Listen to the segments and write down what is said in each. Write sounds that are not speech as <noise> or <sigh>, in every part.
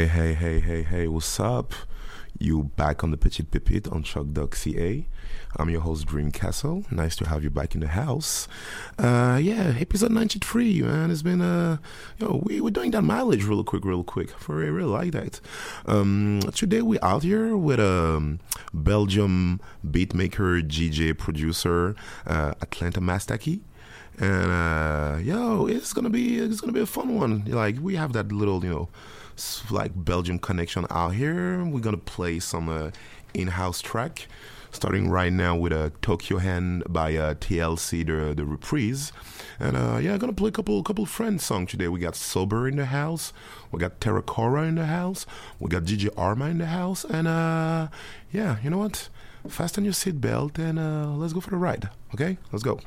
Hey, hey, hey, hey, hey, what's up? You back on the Petite Pipit on Chuck Dog CA. I'm your host, Dream Castle. Nice to have you back in the house. Uh, yeah, episode 93, man. It's been, uh, yo, we, we're doing that mileage real quick, real quick. For real, like that. Um, today we're out here with a um, Belgium beatmaker, DJ, producer, uh, Atlanta Mastaki and uh, yo, it's gonna be it's gonna be a fun one. Like we have that little you know like Belgium connection out here. We're gonna play some uh, in-house track, starting right now with a uh, Tokyo Hand by uh, TLC, the the reprise, and uh, yeah, gonna play a couple couple friend songs today. We got Sober in the house, we got Terracora in the house, we got DJ Arma in the house, and uh, yeah, you know what? Fasten your seatbelt and uh, let's go for the ride. Okay, let's go.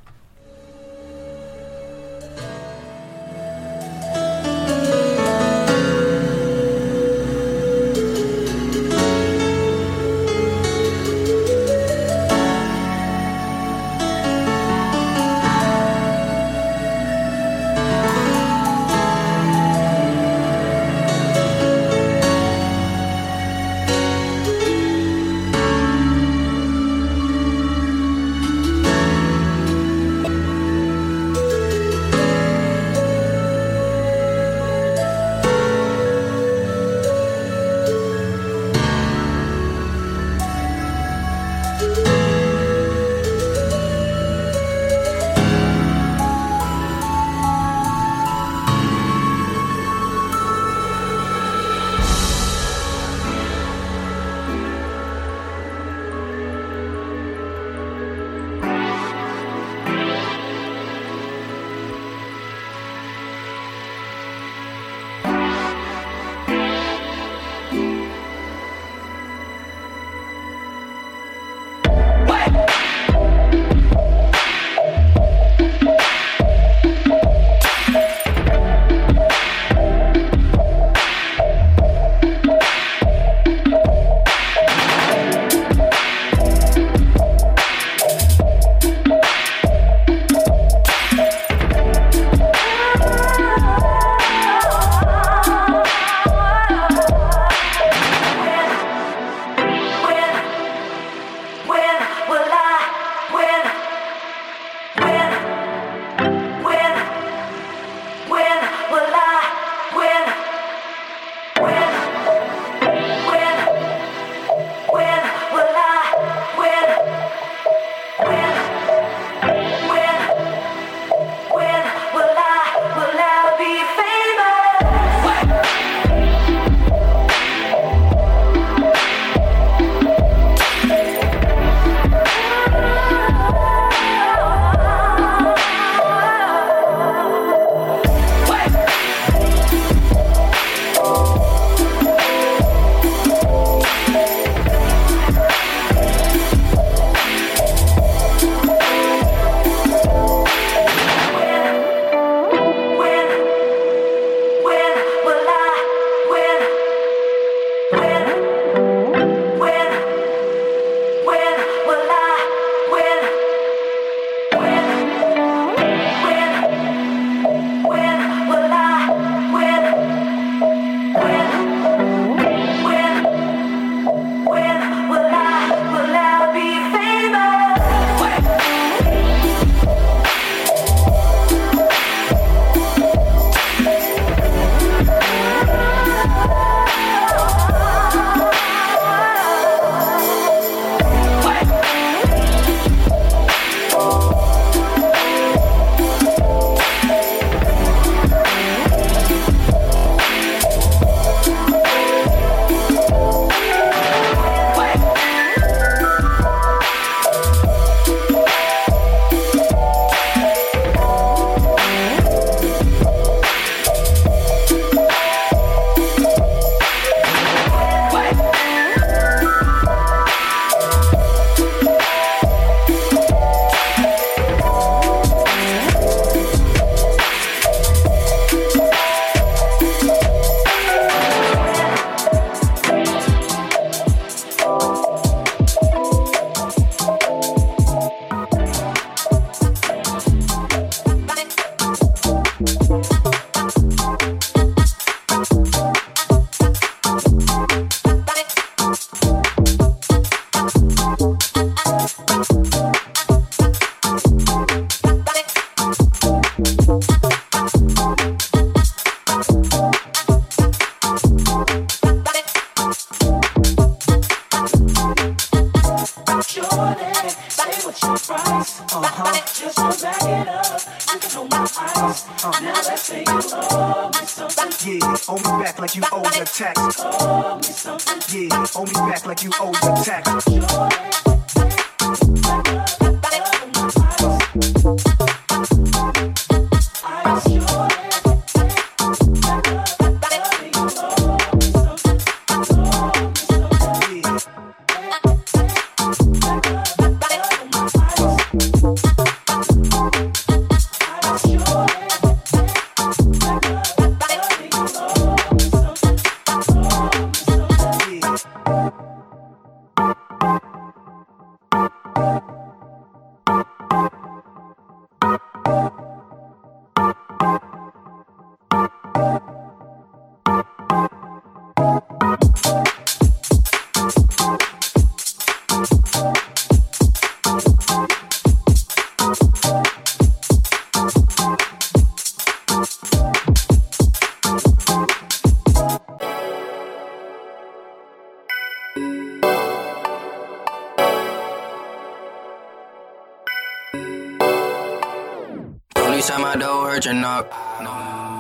turning up.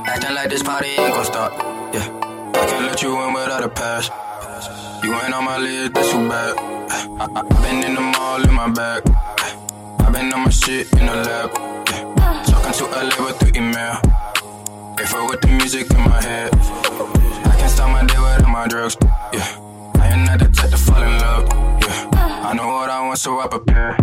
Acting like this party ain't gon' stop. Yeah, I can't let you in without a pass. You ain't on my list, that's too bad. I, I, I been in the mall in my bag. I been on my shit in the lab. Yeah. Talking to a with the email. If I with the music in my head. I can't stop my day without my drugs. Yeah, I ain't not the type to fall in love. Yeah, I know what I want, so I prepare.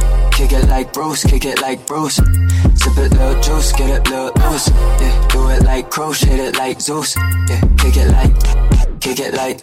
Kick it like Bruce, kick it like Bruce. Sip it little juice, get it a little loose. Yeah, do it like Crush, hit it like Zeus. Yeah, kick it like, kick it like.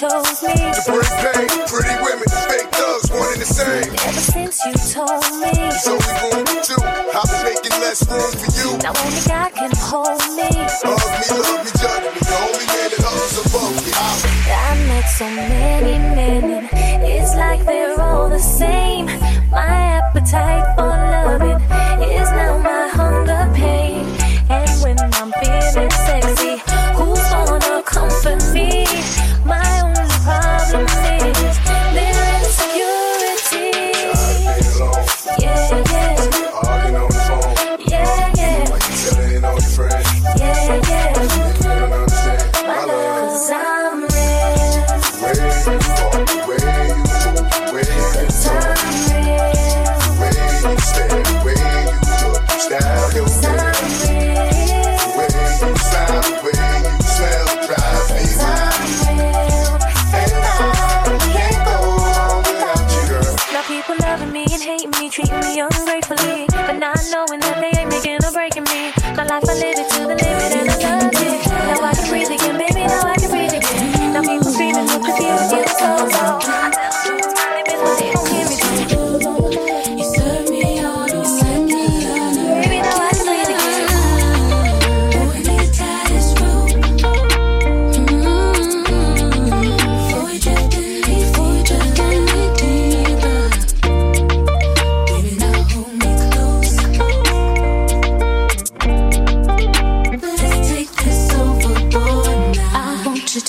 Chose me. To bring pain, pretty women, fake thugs, one and the same. Ever since you told me. Only room for two. I've been making less room for you. Now only God can hold me. Hug me, love me, judge me. The only man that hovers above me. I met so many men, and it's like they're all the same. My appetite for loving is now my hunger pain. And when I'm feeling sexy, who's gonna comfort me? some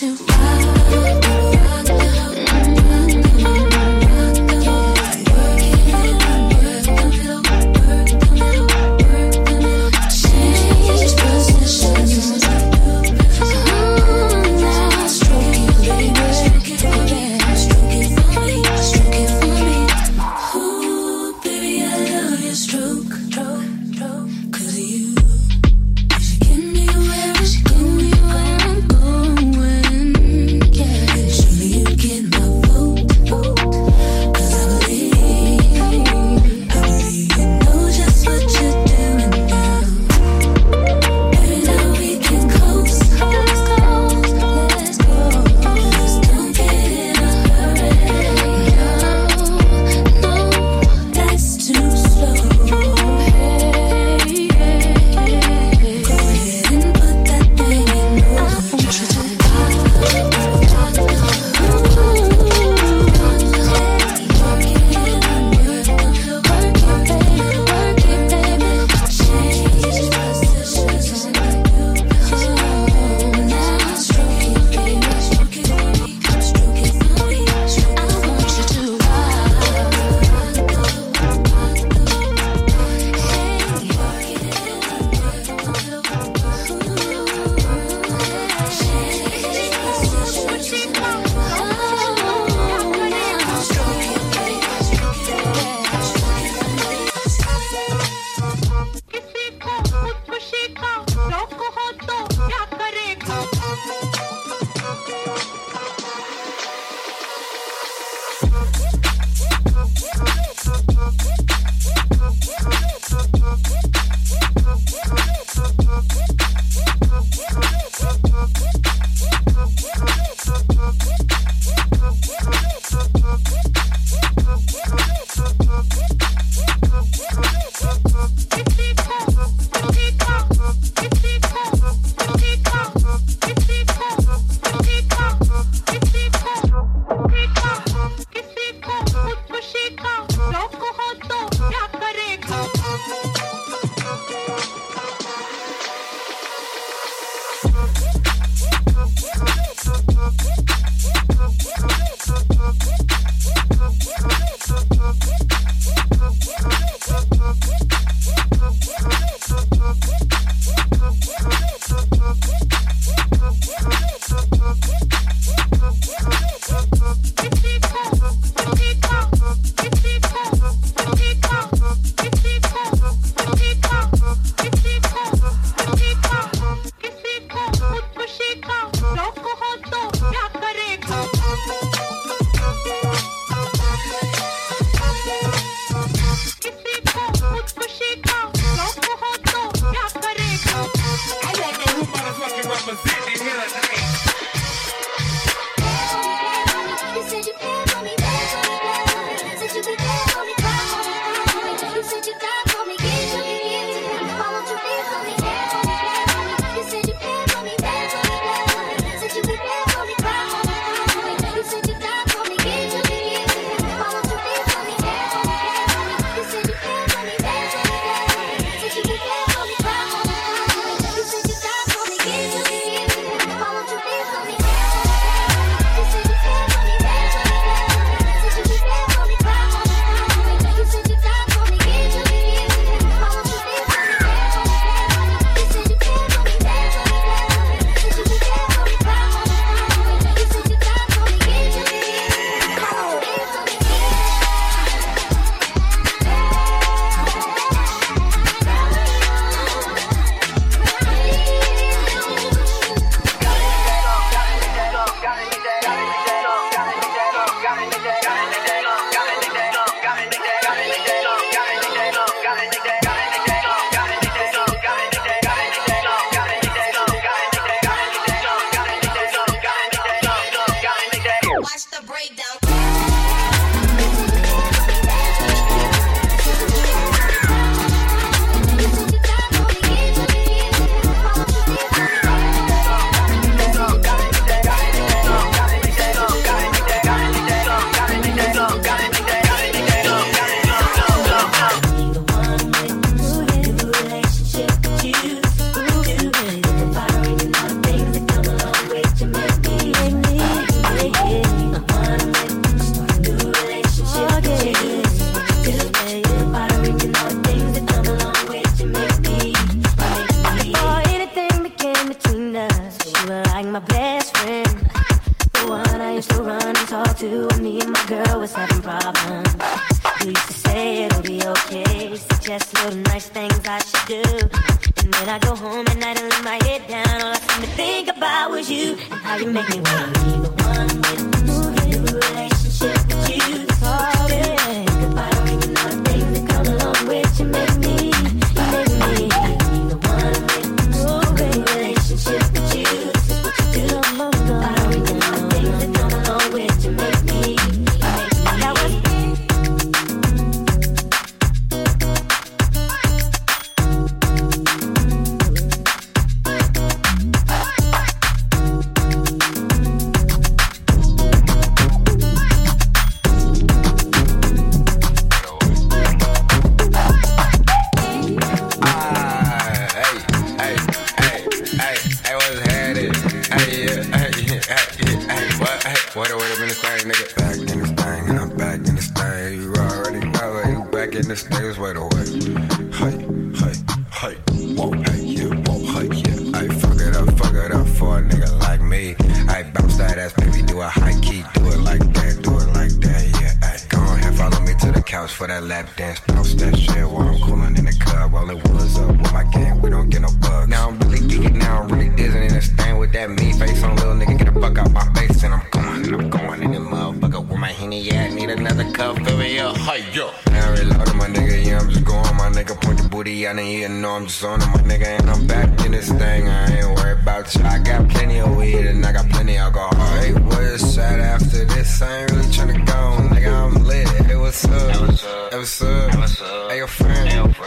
to.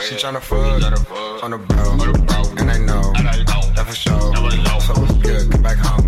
She tryna fuck on the bro, and I know that for sure. So what's good? Come back home.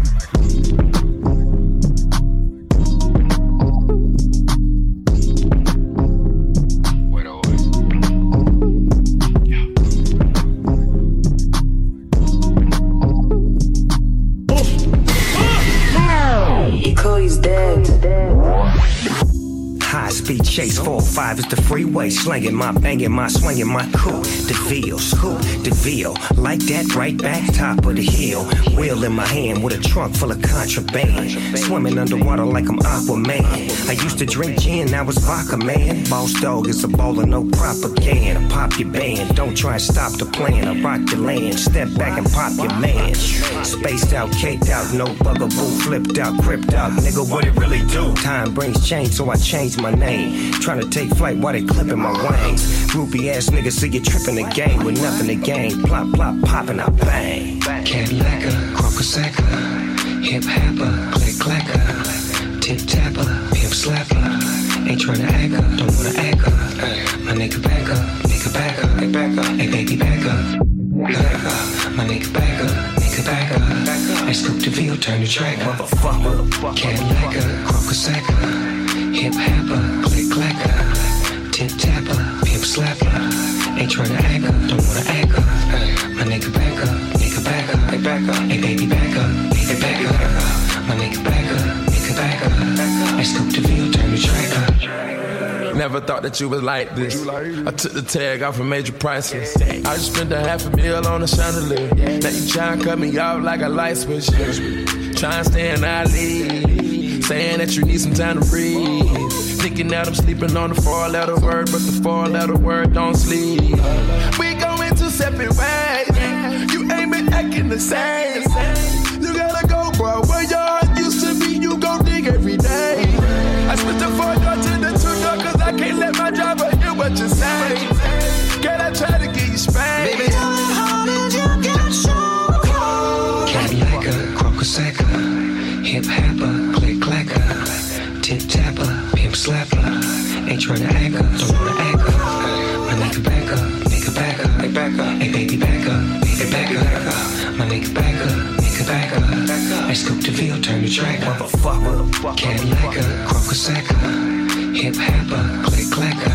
4-5 is the freeway. Slanging my, banging my, swinging my coupe. DeVille, scoop, DeVille. Like that, right back, top of the hill. Wheel in my hand with a trunk full of contraband. Swimming underwater like I'm Aquaman. I used to drink gin, now it's vodka, man. Boss dog is a baller, no propaganda. Pop your band, don't try and stop the plan. I rock your land, step back and pop your man. Spaced out, caked out, no bugaboo, flipped out, cripped out. Nigga, what it really do? Time brings change, so I changed my name. Trying to take flight while they clipping my wings. Groupie ass niggas see you tripping the game with nothing to gain. Plop, plop, popping out bang. Cadillac, crocosacca, hip hopper, click clacker, tip tapper, pimp slapper. Ain't trying to act up, don't wanna act up. My nigga back up, nigga back up, hey back up, hey baby back up. Back up, my nigga back up, nigga back up. I scoop the veal, turn the track up. Motherfucker, Cadillac, crocosacca. Hip hopper, click clacker, tip tapper, pimp slapper. Ain't tryna act up, don't wanna act up. Ay, My nigga back up, nigga back up, hey back up, hey baby back up, nigga back up. My nigga back up, nigga back up. I scoop the veal, turn the track up. Never thought that you was like this. I took the tag off and made you priceless. I just spent a half a meal on a chandelier. Now you tryna cut me off like a light switch. Trying to stay in our league. Saying that you need some time to breathe. Thinking that I'm sleeping on the four letter word, but the four letter word don't sleep. We going two separate ways. You ain't been acting the same. You gotta go, bro. Where heart used to be, you gon' dig every day. I switched the four Ain't tryna act up, don't wanna act up. My nigga back up, nigga back up, hey back up, hey baby back up, hey back up. My nigga back up, nigga back up. I scoop the veal, turn the track up. Motherfucker, Cadillac, crocosacca, hip hopper, click clacker,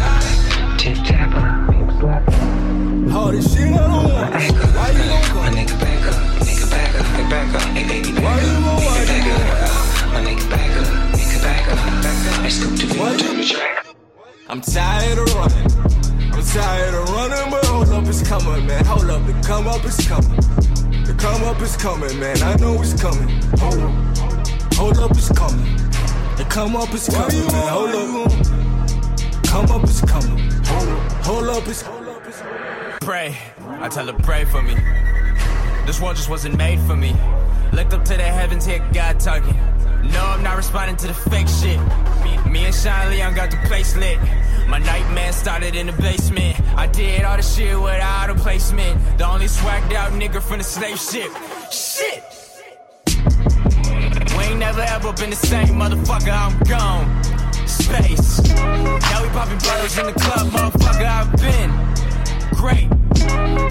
tip tapper, pimp slapper. All this shit I don't want. Why you My nigga back up, nigga back up, hey back up, hey baby back up, nigga back up. My nigga back up, nigga back up. I scoop the veal, turn the track up. I'm tired of running. I'm tired of running, but hold up, it's coming, man. Hold up, the come up is coming. The come up is coming, man. I know it's coming. Hold up, hold up, it's coming. The come up is coming, man. Hold up, come up is coming. Hold up, hold up, it's hold up, it's. Pray, I tell her pray for me. This world just wasn't made for me. Looked up to the heavens, hear God talking. No, I'm not responding to the fake shit. Me, me and Sean Leon got the place lit. My nightmare started in the basement. I did all the shit without a placement. The only swagged out nigga from the slave ship. Shit! We ain't never ever been the same, motherfucker. I'm gone. Space. Now we popping bottles in the club, motherfucker. I've been great.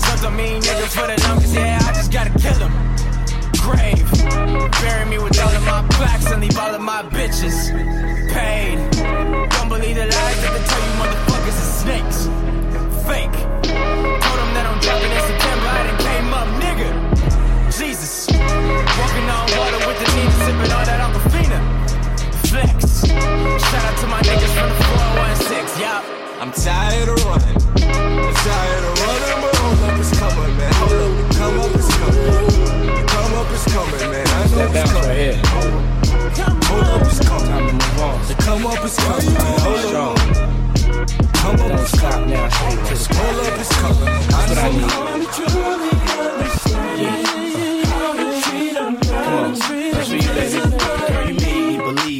Suck a mean nigga for the longest, yeah, I just gotta kill him. Grave. Bury me with all of my plaques and leave all of my bitches paid. Don't believe the lies that they tell you motherfuckers are snakes. Fake. Told them that I'm dropping in September, I done came up, nigga. Jesus. Walking on water with the Nina, sipping all that Aquafina. Flex. Shout out to my niggas from the 416, yup. I'm tired of running. I'm tired of running, but hold up, it's coming, man. Hold up, come up is coming. Up is coming, man. I know it's coming. Hold up, it's coming. The come up is coming. Hold up. Come up is coming. Hold up, it's coming. I know. Come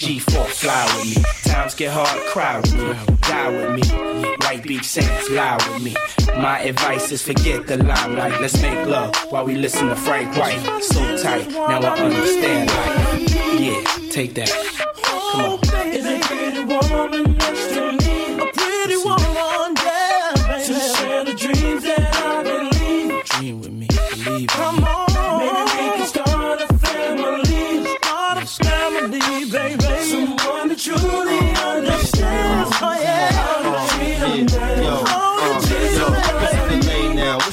G4, fly with me. Times get hard, cry with me, die with me. White Beach Saints, lie with me. My advice is forget the limelight. Let's make love while we listen to Frank White. So tight, now I understand life. Yeah, take that. Come on.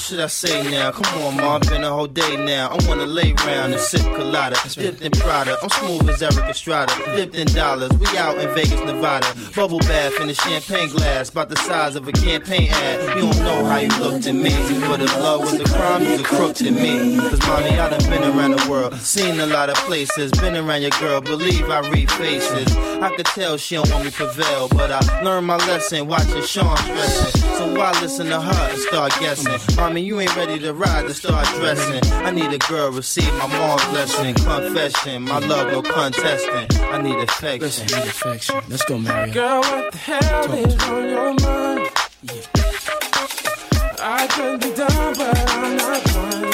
Should I say now? Come on, ma, been a whole day now. I wanna lay round and sip colada, dipped in Prada. I'm smooth as Erik Estrada, dipped in dollars. We out in Vegas, Nevada. Bubble bath in a champagne glass, about the size of a campaign ad. You don't know how you looked at me, but if love was a crime, you's a crook to me. Cause mommy, I done been around the world, seen a lot of places, been around your girl, believe I read faces. I could tell she don't want me prevail, but I learned my lesson watching Sean stressing. So why listen to her and start guessing? Mommy, you ain't ready to ride to start dressing. I need a girl, receive my mom's blessing. Confession, my love, no contesting. I need affection. Listen, need affection. Let's go, Mario. Girl, what the hell is on your mind? I could be done, but I'm not blind.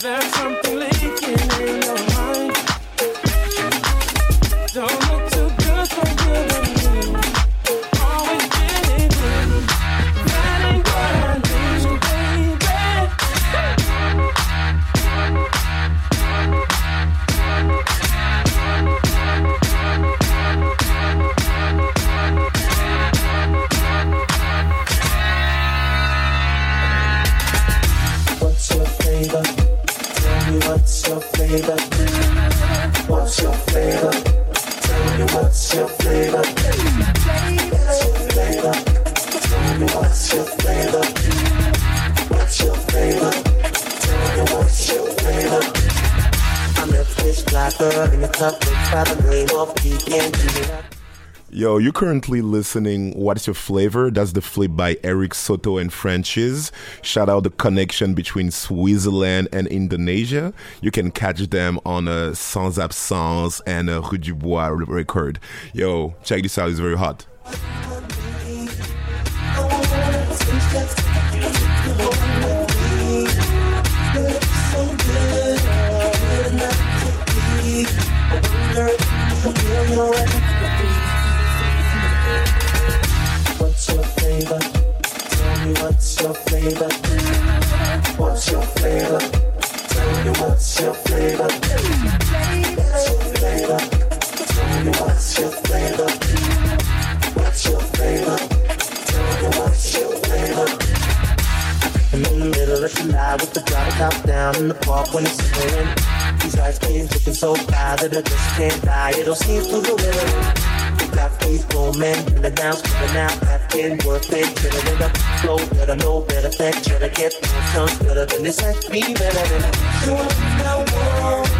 There's something What's your flavor? Tell me what's your flavor? What's your flavor? Tell me what's your flavor? What's your? Tell me what's your flavor? I met this black girl in a by the name of Pecan. Yo, you're currently listening What's Your Flavor? That's the flip by Eric Soto and Francis. Shout out the connection between Switzerland and Indonesia. You can catch them on a Sans Absence and a Rue du Bois record. Yo, check this out, it's very hot. What's your flavor? Tell me what's your flavor? What's your flavor? Tell me what's your flavor? What's your flavor? Tell me what's your flavor? I'm in the middle with the drop top down in the park when it's snowing. These ice creams looking so fly that I just can't die. It all seems to the rhythm. Got these grown men in the downs coming out, acting worth it. Better than the flow, better know, better try to get more tongues better than this. Act me better than. I I.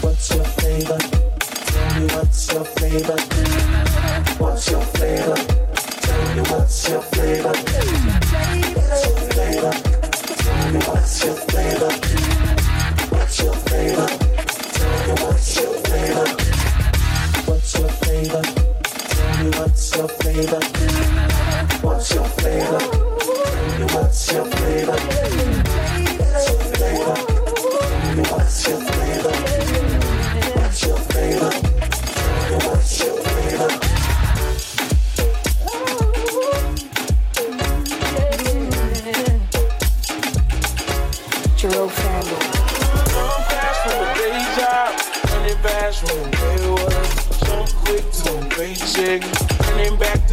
What's your flavor? What's your flavor? What's your flavor? Tell me what's your flavor? What's your flavor? Tell me what's your flavor? What's your flavor? Tell me what's your flavor? What's your flavor? Tell me what's your flavor? What's your flavor? Tell me what's your flavor? What's your flavor?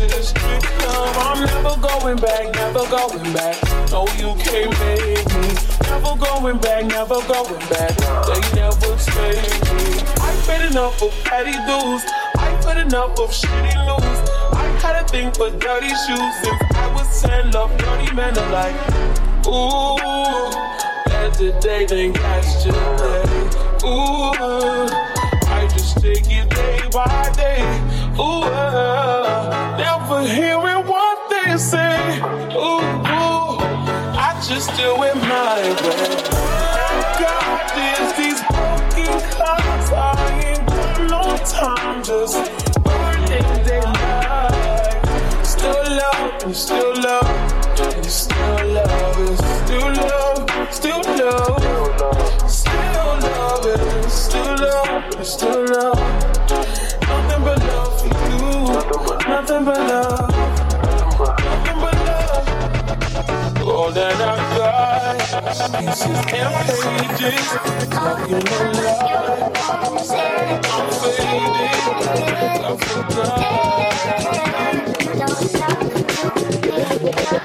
To the strip club. I'm never going back, never going back. No, you can't make me. Never going back, never going back. They never save me. I paid enough of petty dues. I put enough of shitty news. I had a thing for dirty shoes since I was 10. Love dirty men alike. Ooh, better day than yesterday. Ooh, I just take it day by day. Ooh, hearing what they say. Ooh, ooh, I just do it my way. God, there's these broken clouds. I ain't got no time, just burning daylight. Still love, and still love, and still love, and still love, still love, still love, and still love, and still love. Nothing but love, nothing love. All that I've got, pieces and pages, talking a lot. I'm faded, I.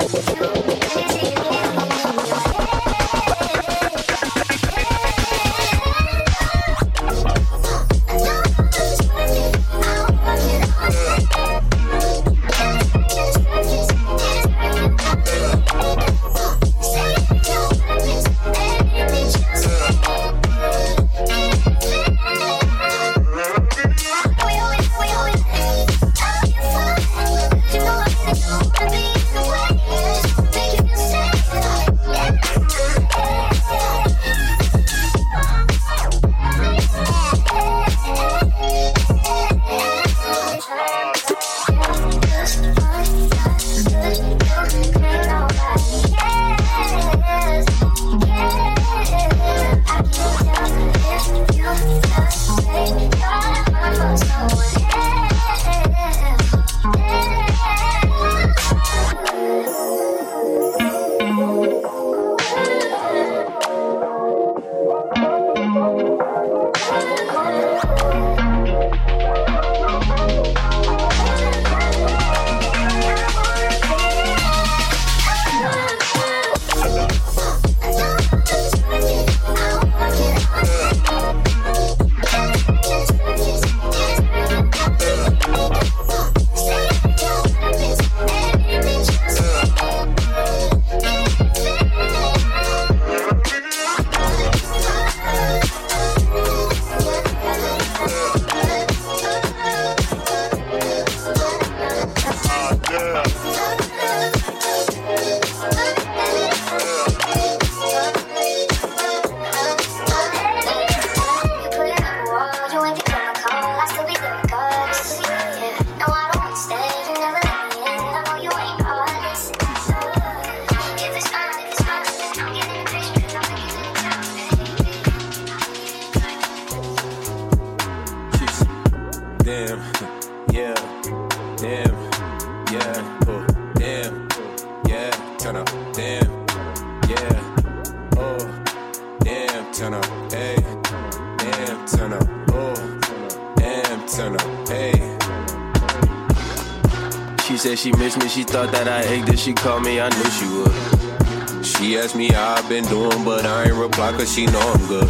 thought that I ached if she called me, I knew she would. She asked me how I been doing, but I ain't reply cause she know I'm good.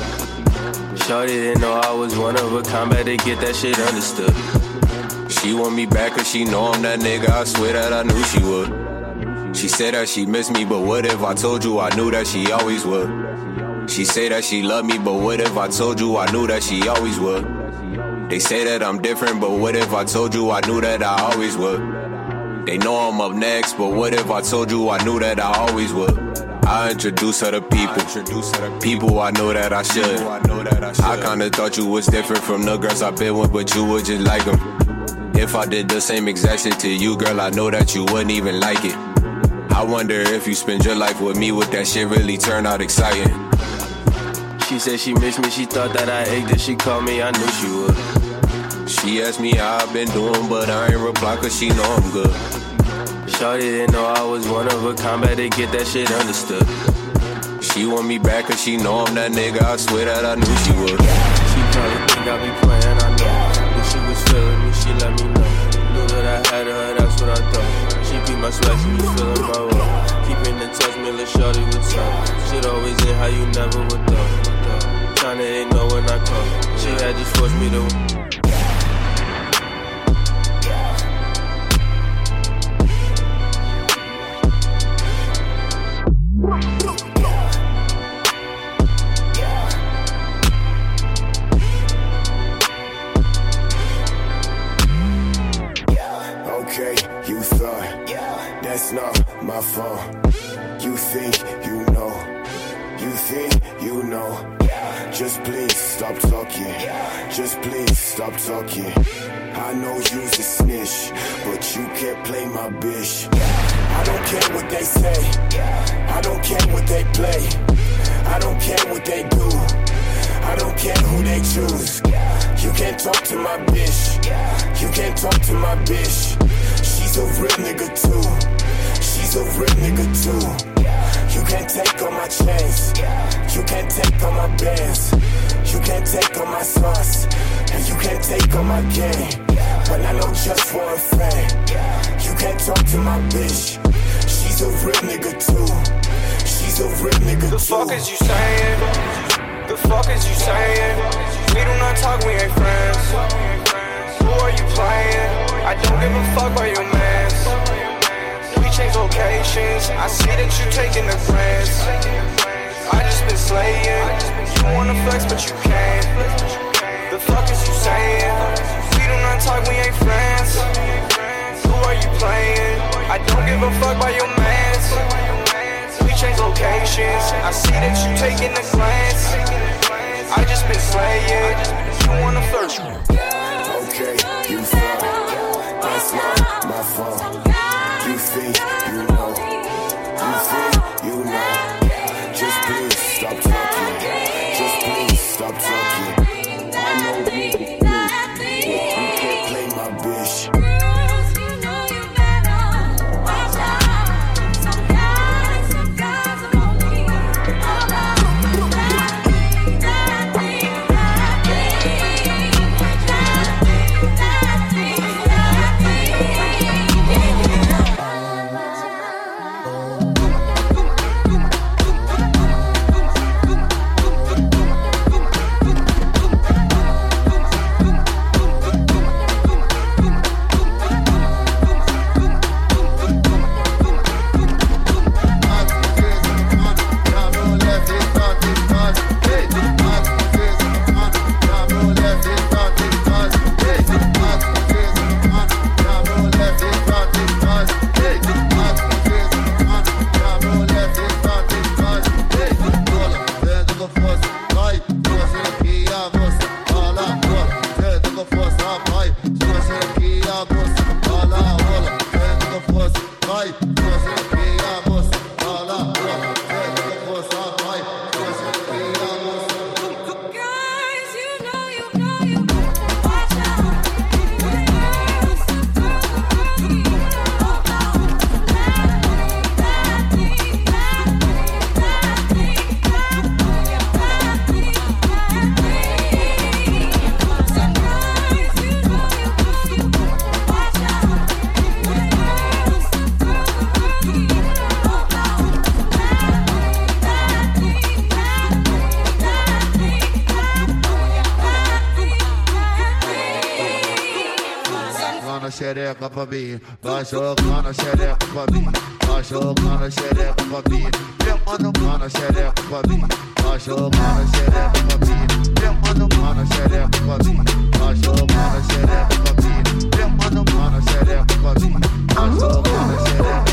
Shorty didn't know I was one of a kind, better get that shit understood. She want me back cause she know I'm that nigga, I swear that I knew she would. She said that she missed me, but what if I told you I knew that she always would? She say that she love me, but what if I told you I knew that she always would? They say that I'm different, but what if I told you I knew that I always would? They know I'm up next, but what if I told you I knew that I always would? I introduce her to people, people I know that I should. I kinda thought you was different from the girls I've been with, but you would just like them. If I did the same exact shit to you, girl, I know that you wouldn't even like it. I wonder if you spend your life with me, would that shit really turn out exciting? She said she missed me, she thought that I ached if she called me, I knew she would. She asked me how I've been doing, but I ain't reply cause she know I'm good. Shawty didn't know I was one of a combat to get that shit understood. She want me back cause she know I'm that nigga, I swear that I knew she would. She probably think I be playing, I know. But she was feeling me, she let me know. Knew that I had her, that's what I thought. She be my sweat, she be feeling my way. Keeping in touch, me, let shawty what's up. Shit always in how you never would though. Trying to ain't know when I come. She had just forced me to. My. You think you know, you think you know. Just please stop talking. Just please stop talking. I know you's a snitch, but you can't play my bitch. I don't care what they say. I don't care what they play. I don't care what they do. I don't care who they choose. You can't talk to my bitch. You can't talk to my bitch. She's a real nigga too. She's a real nigga too. You can't take all my chains. You can't take all my bands. You can't take all my sauce. And you can't take all my game. But I know just one friend. You can't talk to my bitch. She's a real nigga too. She's a real nigga too. The fuck is you saying? The fuck is you saying? We do not talk, we ain't friends. Who are you playing? I don't give a fuck about your mans. Change locations. I see that you taking the glance. I just been slaying. You wanna flex, but you can't. The fuck is you saying? We do not talk, we ain't friends. Who are you playing? I don't give a fuck about your mans. We change locations. I see that you taking the glance. I just been slaying. You wanna flirt? Okay, you thought that's not my fault. You think xereca pra mim, vai jogando a xereca pra mim, vai jogando a xereca pra mim, remando mano a xereca pra mim, vai jogando a xereca pra mim, remando mano xereca pra mim, vai jogando xereca pra mim, remando mano xereca pra mim, vai jogando a xereca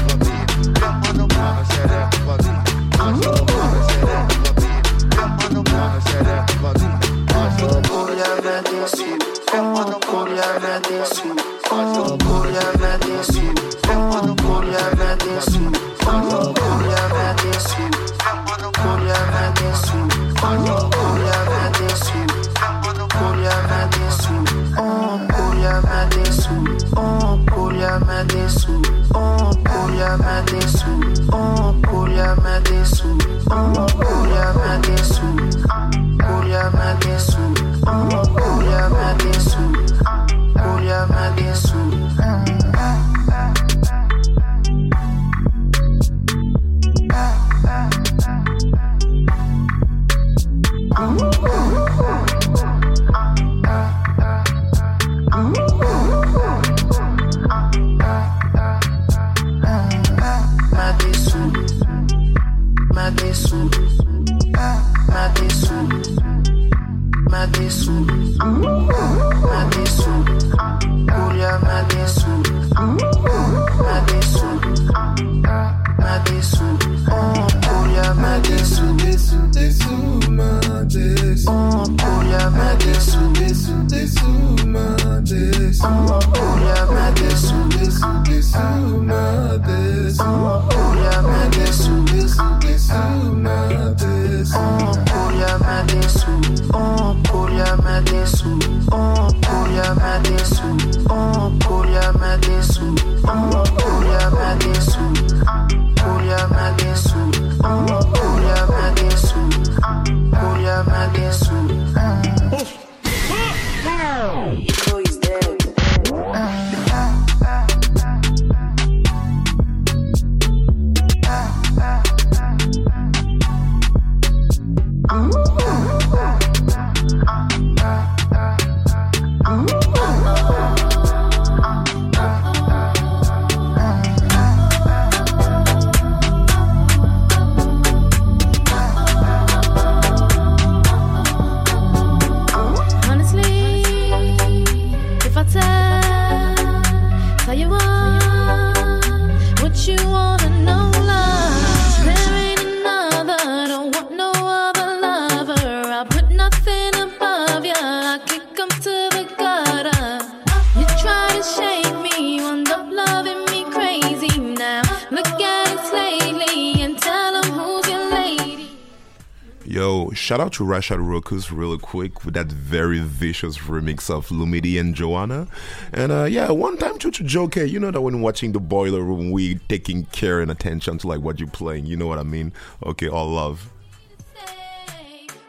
know, shout out to Rashad Rokus real quick with that very vicious remix of Lumidi and Joanna. And uh, yeah, one time to, to Joke, you know that when watching the boiler room, we taking care and attention to like what you're playing. You know what I mean? Okay, all love.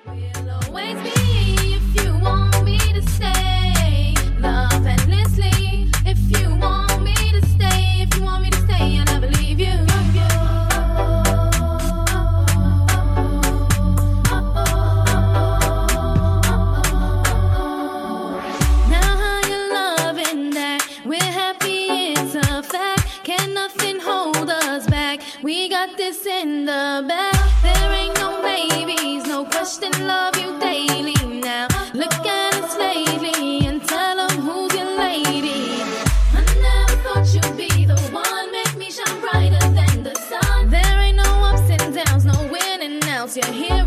Oh, in the bed. There ain't no maybes, no question, love you daily now. Look at it lately and tell them who's your lady. I never thought you'd be the one, make me shine brighter than the sun. There ain't no ups and downs, no you're here.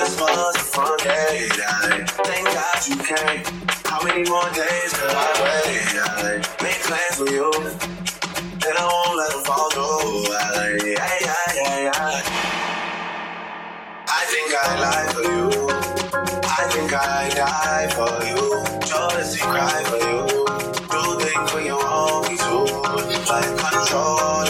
just was a fun day. I, thank God you came. How many more days could I wait? I made plans for you, and I won't let them fall through. I, I, I, I, think I lie for you. I think I die for you. Jealousy cry for you. Do things when you want me to, like control.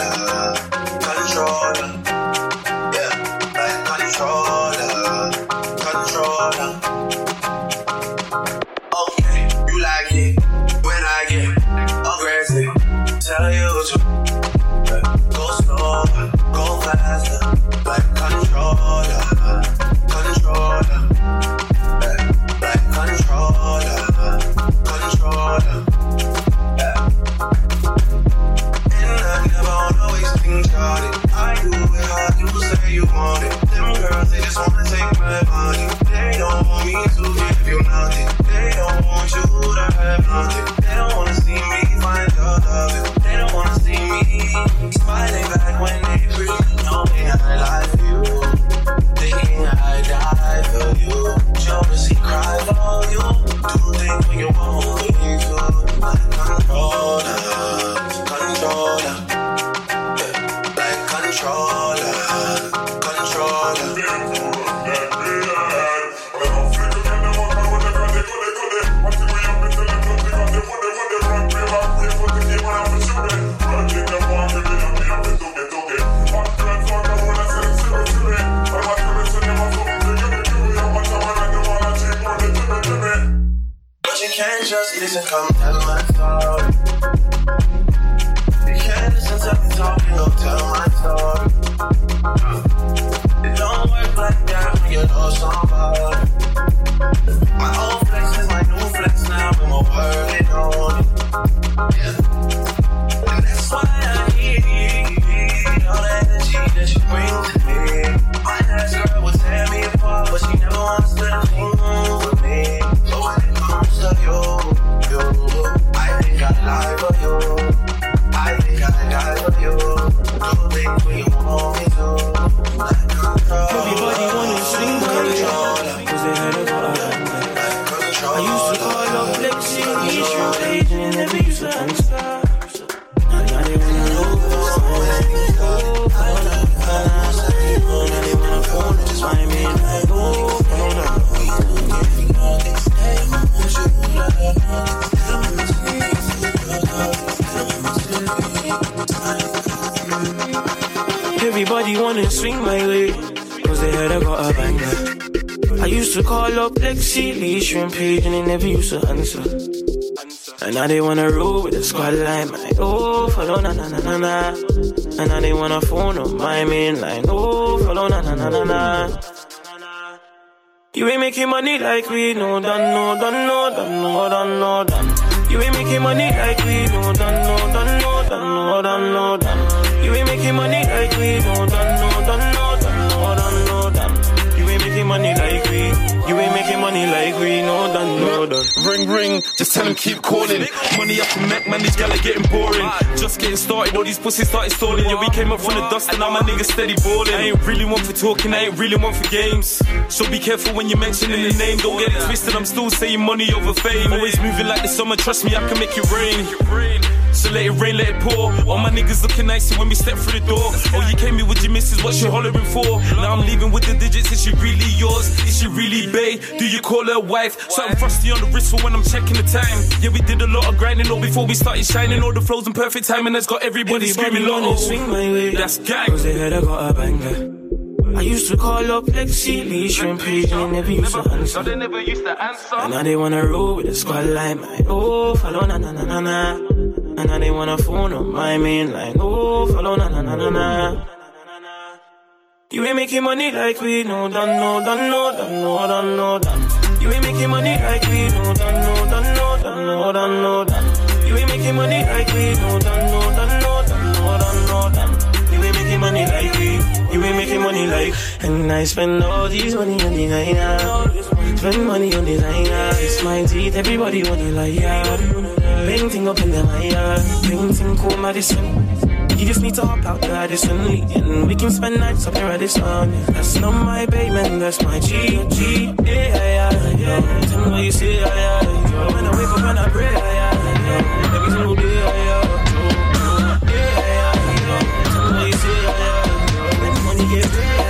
And now they wanna roll with the squad line, like, oh, follow na na na na na. And now they wanna phone on my main line, oh, follow na na na na na. You ain't making money like we no done, no done, no done, no done, no done. You ain't making money like we no done, no done, no done, no done, no done. You ain't making money like we no like we no done. Ring ring, just tell them keep calling. Money up to Mac, man, these gal are getting boring. Just getting started, all these pussies started stalling. Yeah, we came up from the dust and now my niggas steady balling. I ain't really one for talking, I ain't really one for games. So be careful when you're mentioning the name. Don't get it twisted, I'm still saying money over fame. Always moving like the summer, trust me, I can make it rain. So let it rain, let it pour. All my niggas looking nice when we step through the door. Oh, you came here with your missus, what you hollering for? Now I'm leaving with the digits, is she really yours? Is she really bae? Do you call her wife? Something frosty on the wrist for when I'm checking the time. Yeah, we did a lot of grinding all before we started shining. All the flows in perfect timing that's got everybody, screaming wanna long. swing my way. That's gang. Cause they heard I got a banger. I used to call up Lexi, Lee, Shrimp Page, and they never used to answer. they never used to answer. And now they wanna roll with the squad line, like, oh, follow na na na na na. And now they wanna phone on my main line, oh, follow na na na na na. You ain't making money like we no done, no done, no done, no done, no done. You ain't making money like we no done, no done, no done, no done, no done. You ain't making money like we no done, no done, no done, no done, no done. You ain't making money like we, you ain't making money like. And I spend all these money on designer. Spend money on designer. It's my teeth, everybody wanna lie, yeah. Painting up in the Maya, painting cool Madison. You just need to hop out the Radisson and we can spend nights up in Radisson. That's not my man, that's my G, G. Yeah, yeah, yeah. Tell me what you see, yeah, yeah. When I wake up and I pray, yeah, yeah. Every single day, yeah, yeah. Yeah, yeah, yeah. Tell me what you see, yeah, yeah. When money get paid,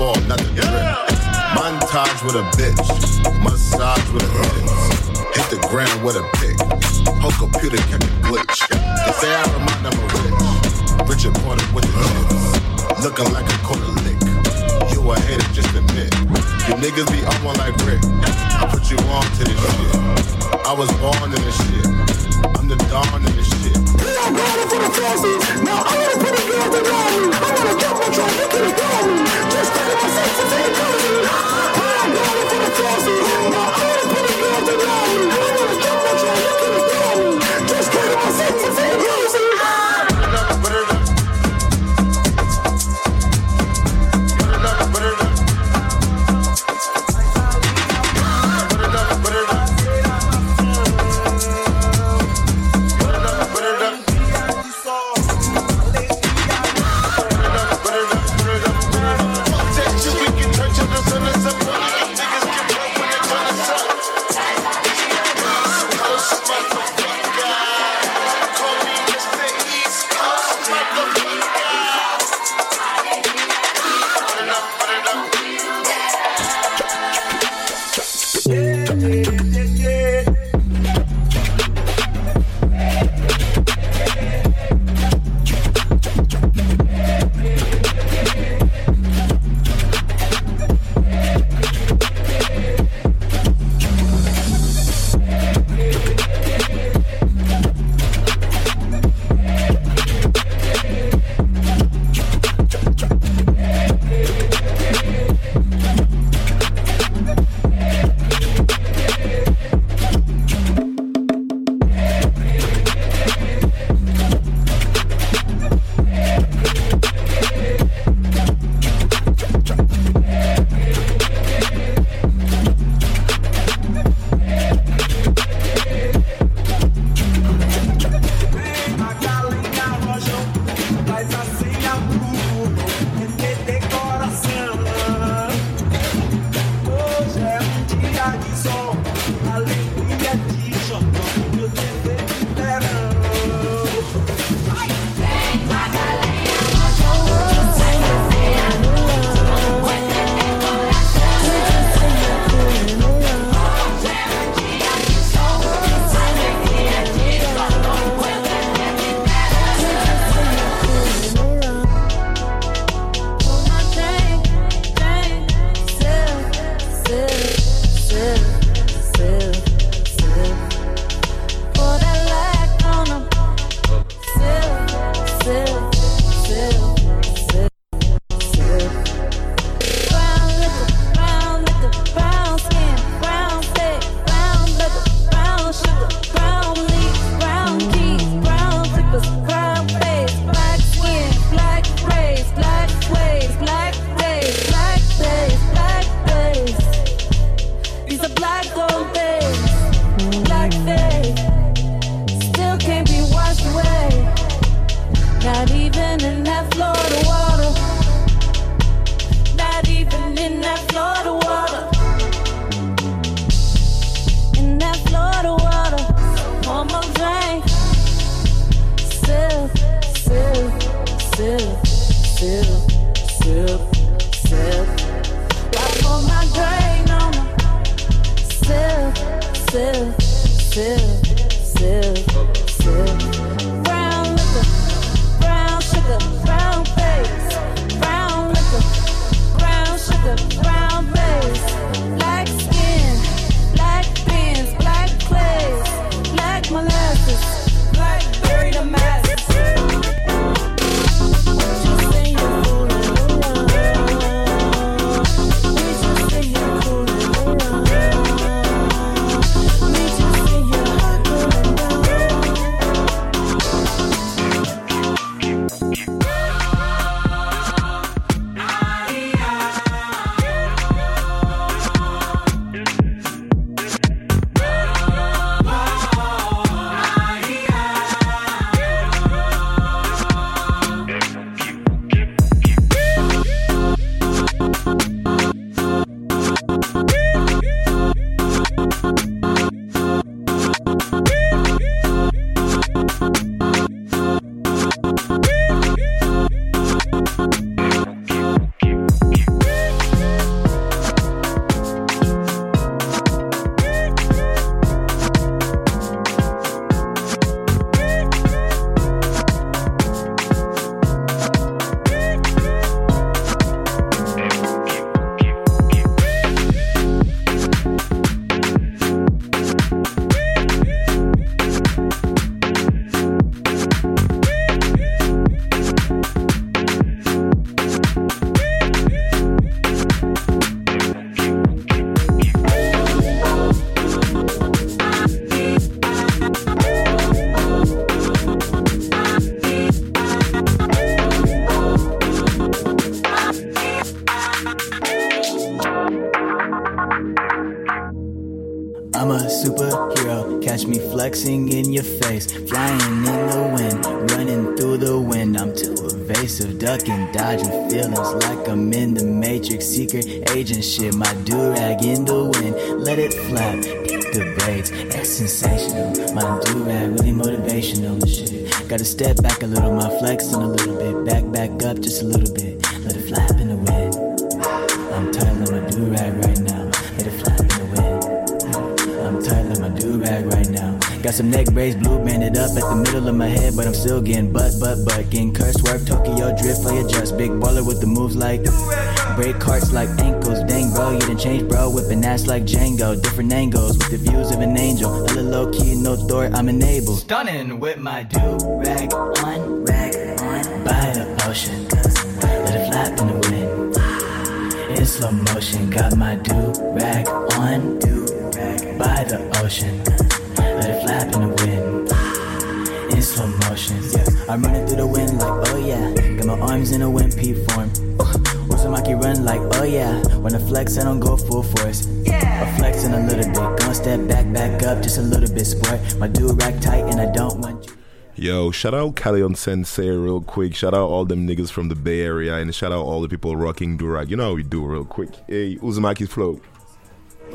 Waterfall, not the drip. Montage with a bitch. Massage with a bitch. Hit the ground with a pick. Whole computer a glitch. They say I remind them of rich. Richard Porter with the chips. Looking like a quarter lick. You a hater, just admit. You niggas be on one like Rick. I put you on to this shit. I was born in this shit the dawn shit. We all going for the forces. Now I wanna put a girl to me. I wanna get my drug into the glory. Just take my senses and glory. Feelings like I'm in the matrix, secret agent shit. My durag in the wind, let it flap, peep the braids, that's sensational. My durag really motivational and shit. Gotta step back a little, my flexing a little bit, back, back up just a little bit, let it flap in the wind. I'm tight on my durag right now, Got some neck braids, blue banded up at the middle of my head, but I'm still getting butt, butt, butt. Getting cursed, work, Tokyo drift, I adjust. Big baller with the moves like break carts like ankles. Dang, bro, you done changed, bro. Whipping ass like Django. Different angles with the views of an angel. Hella low key, no Thor, I'm enabled. Stunning with my do-rag on, rag on. By the ocean, let it flap in the wind. In slow motion, got my do-rag on, do-rag by the ocean. Let it flap in the wind. In slow motion, yeah. I'm running through the wind like, oh yeah. Got my arms in a wind peep form. Uzumaki run like, oh yeah. When I flex, I don't go full force. Yeah. I'm flexing a little bit. Gonna step back, back up just a little bit, sport. My do-rag tight and I don't want you. Yo, shout out Callion Sensei real quick. Shout out all them niggas from the Bay Area and shout out all the people rocking Durag. You know how we do real quick. Hey, Uzumaki's flow.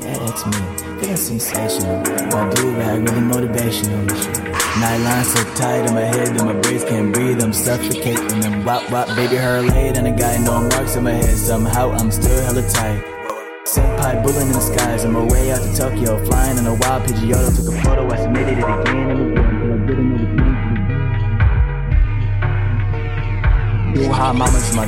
Yeah, that's me. Feeling sensational. My do-rag really motivational. and. Nylon so tight on my head that my braids can't breathe. I'm suffocating. I'm wop wop, baby, her late. And I got no marks on my head. Somehow I'm still hella tight. Senpai bullying in the skies. I'm away out to Tokyo, flying in a wild Pidgeotto. Took a photo, I submitted it again and again. I didn't the Ooh, hot mama's my.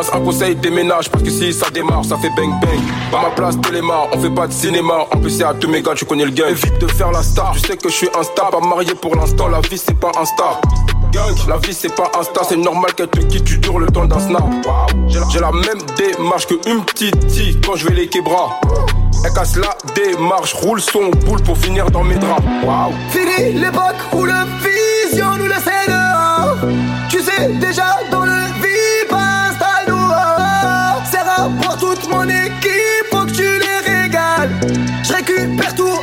Un conseil déménage Parce que si ça démarre, ça fait bang bang. Par ma place, télémar, on fait pas de cinéma. En plus à tous mes gars, tu connais le game Évite de faire la star, tu sais que je suis un star. Pas marié pour l'instant, la vie c'est pas Gang, la vie c'est pas un star. C'est normal qu'elle te quitte, tu dures le temps d'un snap. J'ai la- même démarche que une petite Quand je vais les quebras Elle casse la démarche, roule son boule pour finir dans mes draps. Fini l'époque où le vision nous laissait dehors. Tu sais déjà mon équipe, faut que tu les régales. Je récupère tout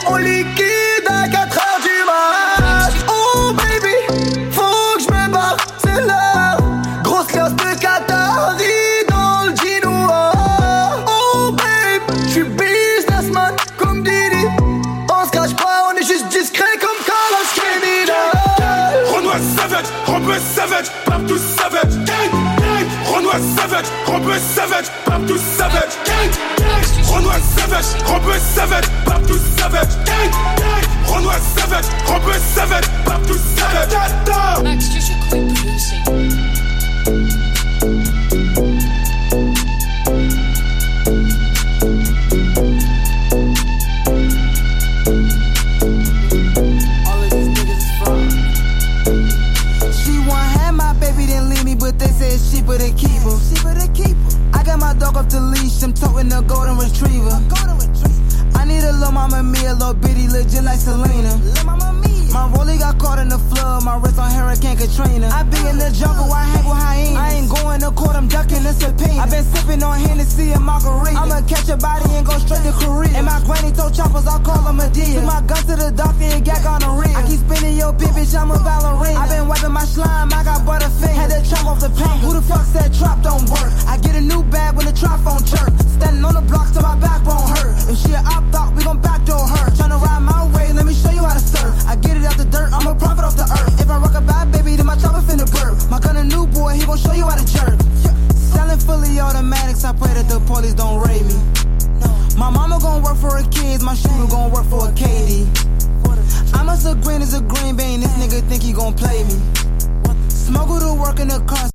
savage, Robert savage, partout savage, gang, gang. Renoir savage, Robert savage, partout savage, gang, gang. Renoir savage, Robert savage, partout savage. Max, dog off the leash, I'm toting a golden retriever. I need a little mama me, a little bitty, legit like Selena. My rollie got caught in the flood, my wrist on Hurricane Katrina. I be in the jungle, I hang with hyenas. I ain't going to court, I'm ducking the subpoena. I been sipping on Hennessy and margarita. I'ma catch a body and go straight to Korea. And my granny told choppers, I call them a deal. Took my gun to the doctor and got gonorrhea. I keep spinning your bitch, bitch, I'm a ballerina. I been wiping my slime, I got butterfingers. Had to chop off the paint. Who the fuck said trap don't work? I get a new bag when the trap phone chirp. Standing on the block till my backbone hurt. If she a op thought, we gon' backdoor her. Tryna ride my way, surf. I get it out the dirt, I'm a prophet off the earth. If I rock a bad baby, then my chopper finna burp. My gun a new boy, he gon' show you how to jerk. Selling fully automatics, I pray that the police don't raid me. My mama gon' work for her kids, my shooter gon' work for a KD. I'm as a green as a green bean, this nigga think he gon' play me. Smuggle to work in the car.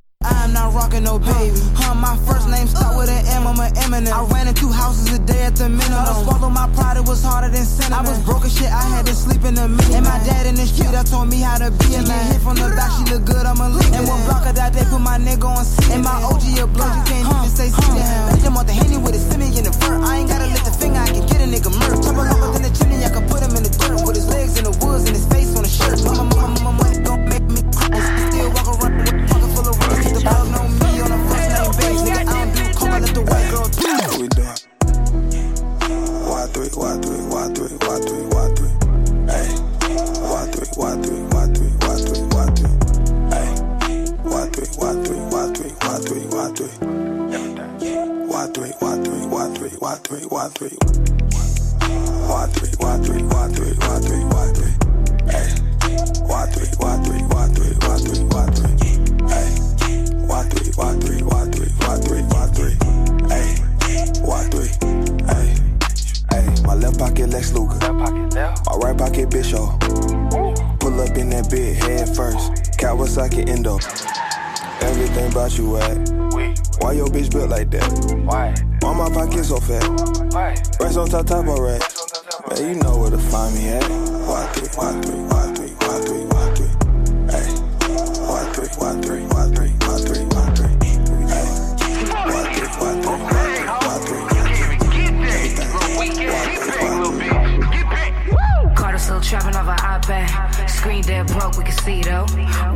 Rocking no baby. Huh, my first name start with an M, I'm an Eminem. I ran in two houses a day at the minimum. To swallow my pride, it was harder than cinnamon. I was broke as shit, I had to sleep in the minute. And my dad in the street, I told me how to be a man. Hit from the back, she look good, I'ma leave And one block of that, they put my nigga on C. And my OG a blood, you can't even say C down. Bitch, I'm on the henny with a semi in the fur. I ain't gotta lift a finger, I can get a nigga murk. Chopper longer than the chimney, I can put him in the dirt. With his legs in the woods and his face on the shirt. Mama, mama, mama, We doing? Y3, Y3, Y3, Y3, Y3. Hey. Y3, Y3, Y3, Y3, Y3. Hey. Y3, Y3, Y3, Y3, Y3. Y3, Y3, Y3, Y3, Y3. Y3, Y3, Y3, Y3, Y3. My right pocket Bishop. Oh. Pull up in that big head first. Kawasaki Endo. Everything about you at. Why your bitch built like that? Why? Why my pocket so fat? Why? Rest on top top of racks. Man, you know where to find me at. Y3, Y3, Y3, Y3. Dead broke, we can see though.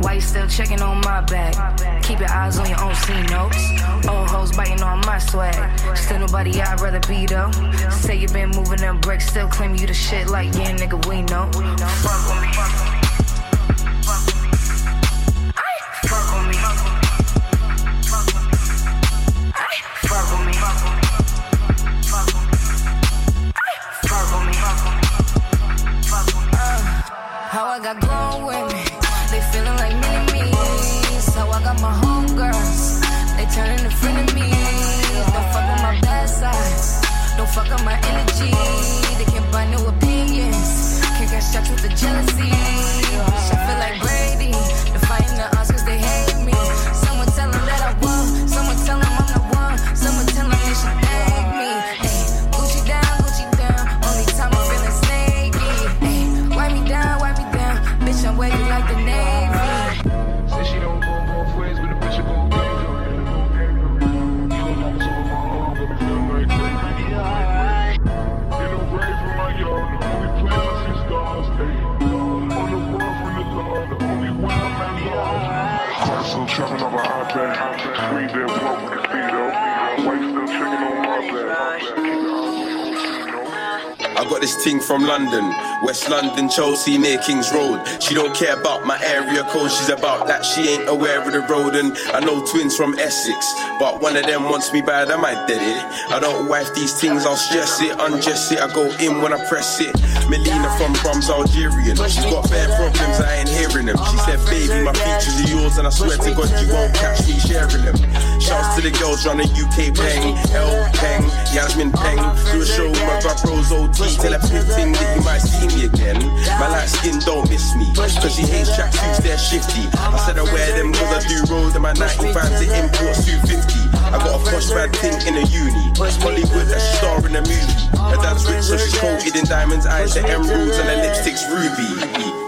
Why you still checking on my back? Keep your eyes on your own C notes. Old hoes biting on my swag. Still nobody I'd rather be though. Say you been moving them bricks, still claim you the shit like yeah, nigga, we know. Fuck with me. London, West London, Chelsea near King's Road. She don't care about my area code, she's about that. She ain't aware of the road. And I know twins from Essex, but one of them wants me bad, I might dead it. I don't wife these things, I'll stress it, undress it. I go in when I press it. Melina from Brums, Algerian. She's got bad problems, I ain't hearing them. She said, baby, my features are yours, and I swear to God, you won't catch me sharing them. Shouts to the girls round the UK Peng, L Peng, Yasmin Peng. Do a show with my bruv Rose OT. Tell her pimp that you might see me again. My light skin don't miss me. Cause she hates tracksuits, they're shifty. I said I wear them cause I do roll and my 95 to import suit 50. I got a posh bad thing in a uni. Hollywood, a star in a movie. Her dad's rich, so she's coated in diamonds, eyes, the emeralds, and her lipstick's ruby.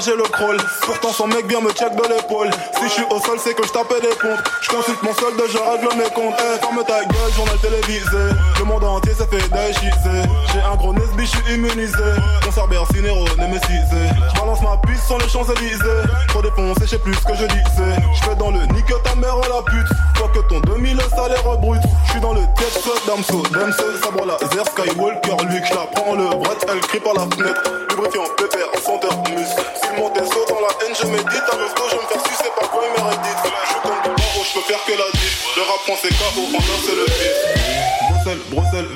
J'ai le crawl. Pourtant son mec bien me check de l'épaule. Si je suis au sol, c'est que je tapais des pompes. Je consulte mon solde, je règle mes comptes. Eh, ferme ta gueule, journal télévisé. Le monde entier s'est fait déchiser. J'ai un gros nesbi, je immunisé. Mon cerbère cinéro némécisé. Je balance ma piste sur les Champs-Élysées. Trop défoncé, je sais plus ce que je disais. Je fais dans le nid que ta mère oh, la pute. Quoi que ton demi, le salaire brut. Je suis dans le tête, Damso, Damso, sabre laser, Skywalker, Luke. Je la prends le bret, elle crie par la fenêtre. Lubrifiant, pété je médite, à me flow, je me faire sucer par quoi il mérite. Je compte le barreau, je peux faire que la dite. Le rap prend ses KO en un seul Bruxelles, Bruxelles,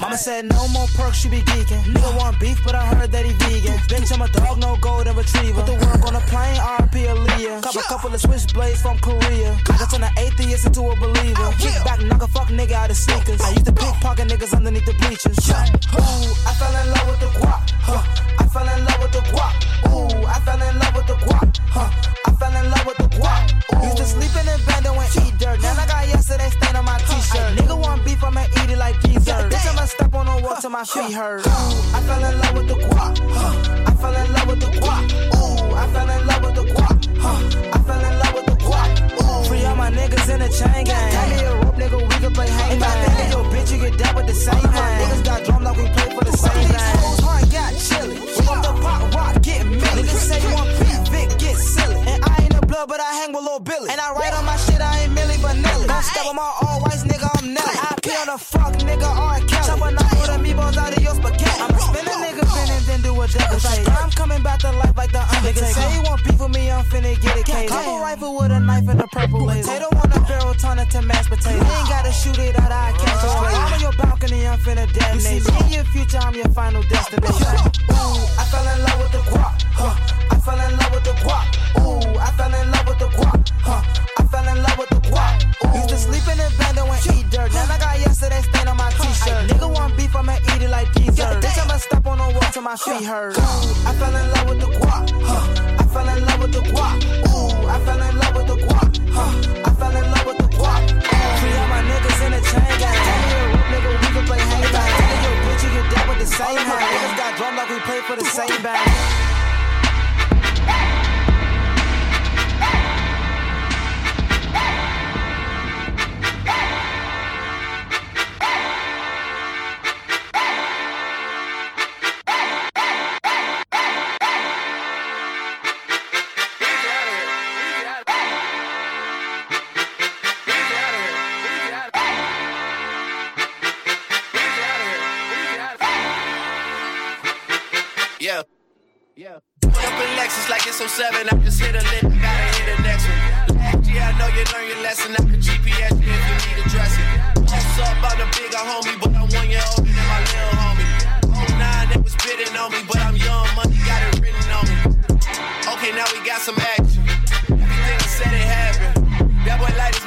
Mama said no more perks, you be geeking. Nigga want beef, but I heard that he vegan. Bitch, I'm a dog, no golden retriever. Put the work on a plane, RP Aaliyah. Cop a couple of switchblades from Korea. I got an atheist into a believer. Kick back, knock a fuck nigga out of sneakers. I used to pickpocket niggas underneath the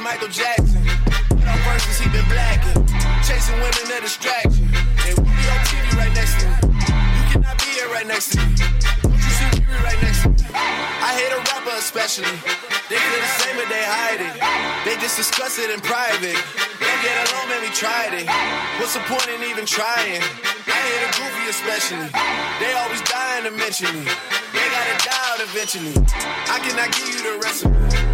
Michael Jackson. I'm worse he been blacking. Chasing women. And we be on TV right next to me. You cannot be here right next to me. Don't you see right next to me? I hate a rapper especially. They feel the same but they hide it. They just discuss it in private. Don't get alone, man, we tried it. What's the point in even trying? I hate a goofy especially. They always dying to mention me. They gotta die out eventually. I cannot give you the recipe.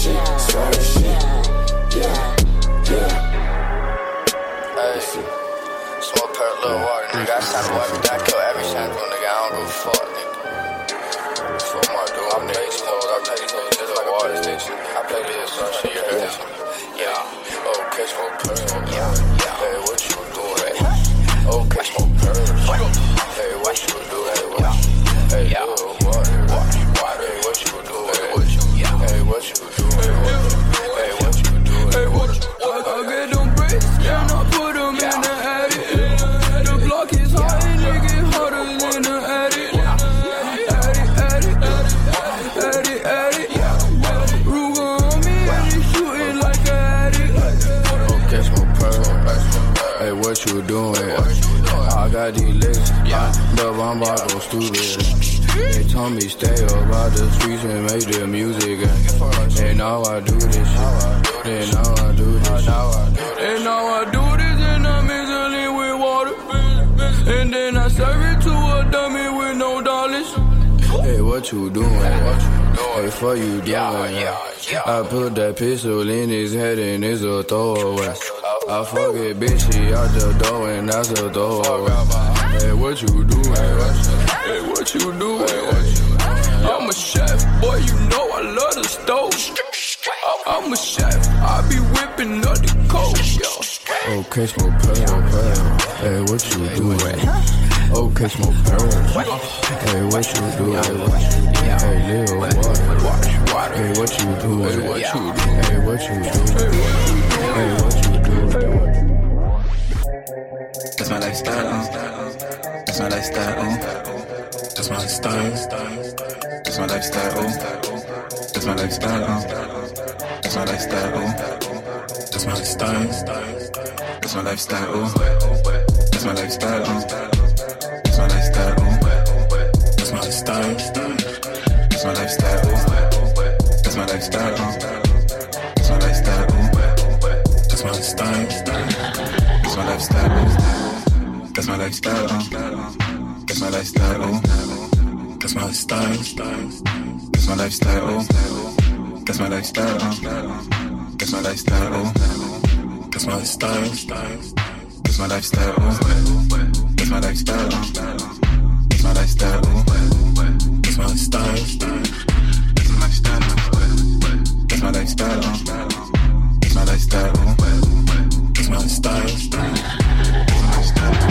shit. streets and make the music. And now I do this shit. And now I do this shit. And now I do this and I'm easily with water. And then I serve it to a dummy with no dollars. Hey, what you doing? What you doing? Hey, for you doing? I put that pistol in his head and it's a throwaway. I fuck it, bitch, she out the door and that's a throwaway. Hey, what you doing? Hey, what you doing? I'm a boy, you know I love the stove. I'm a chef, I be whipping up the coke, yo. Oh, catch my pearl, pearl. Hey, what you doing? Oh, catch my pearl. Hey, what you doing? Hey, little water. Hey, what you doing? Hey, what you doing? Hey, what you doing? That's my lifestyle. That's my lifestyle. That's my lifestyle. That's my lifestyle, oh. That's my lifestyle, uh. That's my lifestyle, oh. That's my lifestyle. That's my lifestyle, oh. That's my lifestyle, uh. That's my lifestyle, oh. That's my lifestyle. That's my lifestyle, oh. That's my lifestyle, uh. That's my lifestyle, oh. That's my lifestyle. That's my lifestyle, oh. That's my lifestyle, uh. That's my lifestyle, oh. That's my lifestyle. That's my lifestyle. Oh. That's my lifestyle. Uh. That's my lifestyle. Oh. That's my lifestyle. That's my lifestyle. Oh. That's my lifestyle. Uh. That's my lifestyle. Oh. That's my lifestyle. That's my lifestyle. That's my lifestyle. Uh. That's my lifestyle. Oh. That's my lifestyle. My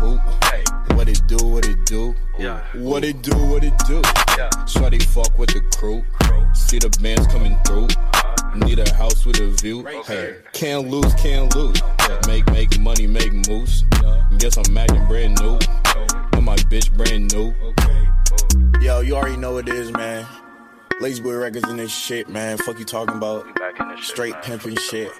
box in. What it do? What it do? Yeah. What it do? What it do? Shawty fuck with the crew. See the bands coming through. Need a house with a view. Hey, can't lose, can't lose. Make make money, make moves. Guess I'm acting brand new. And my bitch brand new. Yo, you already know what it is, man. Lazy Boy Records in this shit, man. Fuck you talking about. Straight pimping shit.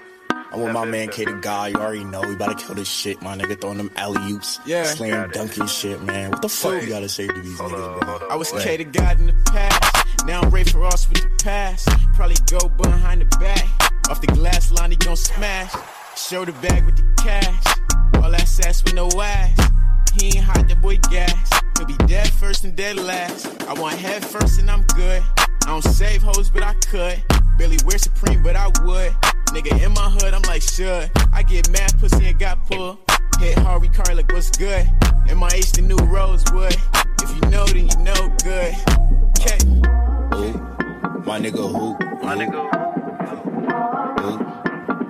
I'm with my man K the guy. You already know. We about to kill this shit, my nigga. Throwing them alley oops. Yeah. Slam dunking shit, man. What the fuck you gotta say to these niggas, bro? I was K the God in the past. Now I'm Ray Ross with the past. Probably go behind the back. Off the glass line, he gon' smash. Show the bag with the cash. All that sass with no ass. He ain't hot, that boy gas. He'll be dead first and dead last. I want head first and I'm good. I don't save hoes, but I could. Barely wear Supreme, but I would. Nigga in my hood, I'm like, should. I get mad pussy and got pulled. Hit Harvey Car like, what's good? In my H, the new Rosewood. If you know, then you know good. Okay. My nigga who? My nigga who?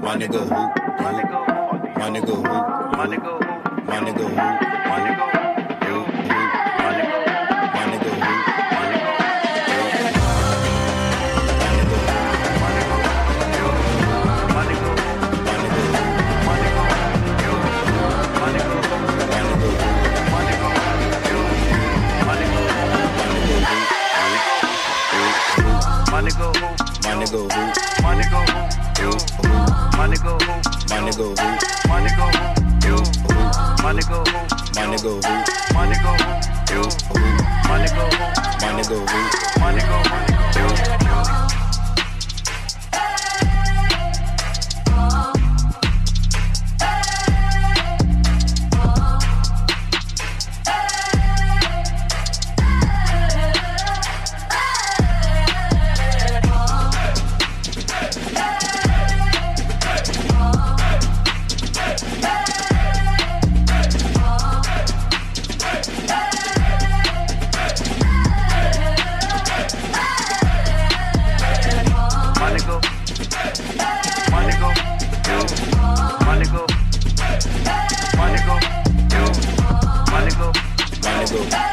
My nigga who? My nigga who? My nigga who? My nigga who? My nigga who? My nigga My nigga who? My nigga who? My nigga who? You. My nigga who? My nigga who? My nigga who? You. My nigga who? My nigga who? My nigga who? You. My nigga who? My nigga who? My nigga who? You. Let's.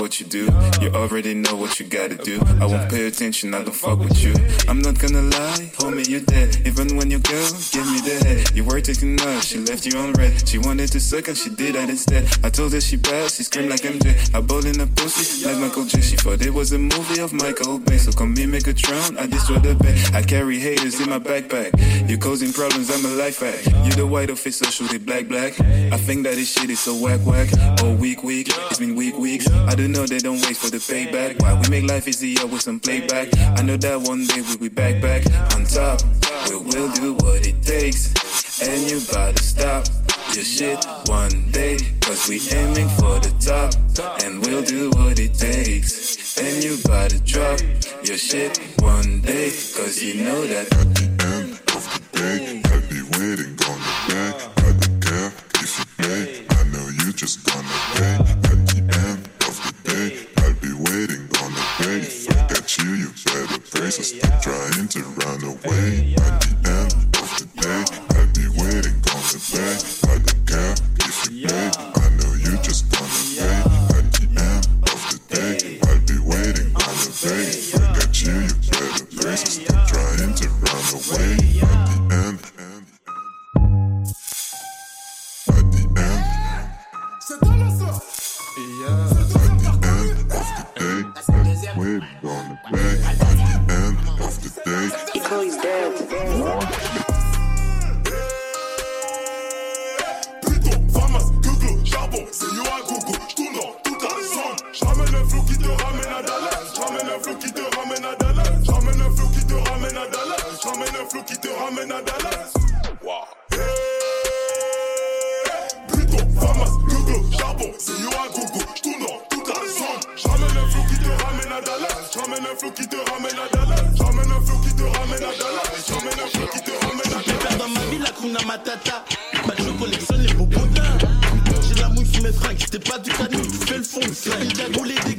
What you do. You already know what you gotta do. I won't pay attention. I don't fuck with you. I'm not gonna lie. Homie, you're dead. Even when you go, give me the head. You were taking off. She left you on red. She wanted to suck and she did that instead. I told her she bad. She screamed like MJ. I bowled in a pussy like Michael J. She thought it was a movie of Michael Bay. So come me make a throne. I destroy the bed. I carry haters in my backpack. You causing problems. I'm a life hack. You the white officer, shoot it black black. I think that this shit is so whack whack. Oh week week. It's been weeks. I don't know they don't wait for the payback. Why we make life easier with some playback. I know that one day we'll be back back on top. We will do what it takes. And you gotta stop your shit one day. Cause we aiming for flow qui te ramène à Dallas. J'ramène un flow qui te ramène à Dallas. J'ramène un flow qui te ramène à Dallas. Wow. Plutôt, Famas, Google, charbon, yo à gogo. J'tourne dans toute la zone. J'ramène un flow qui te ramène à Dallas. J'ramène un flow qui te ramène à Dallas. J'ramène un flow qui te ramène à Dallas. J'ramène un flow qui te ramène à Dallas. Dans ma vie, la Kuna Matata. Bah, je collectionne les beaux potins. J'ai la mouille sur mes fringues, c'était pas du cadeau, tu fais le fond. Cagoule et des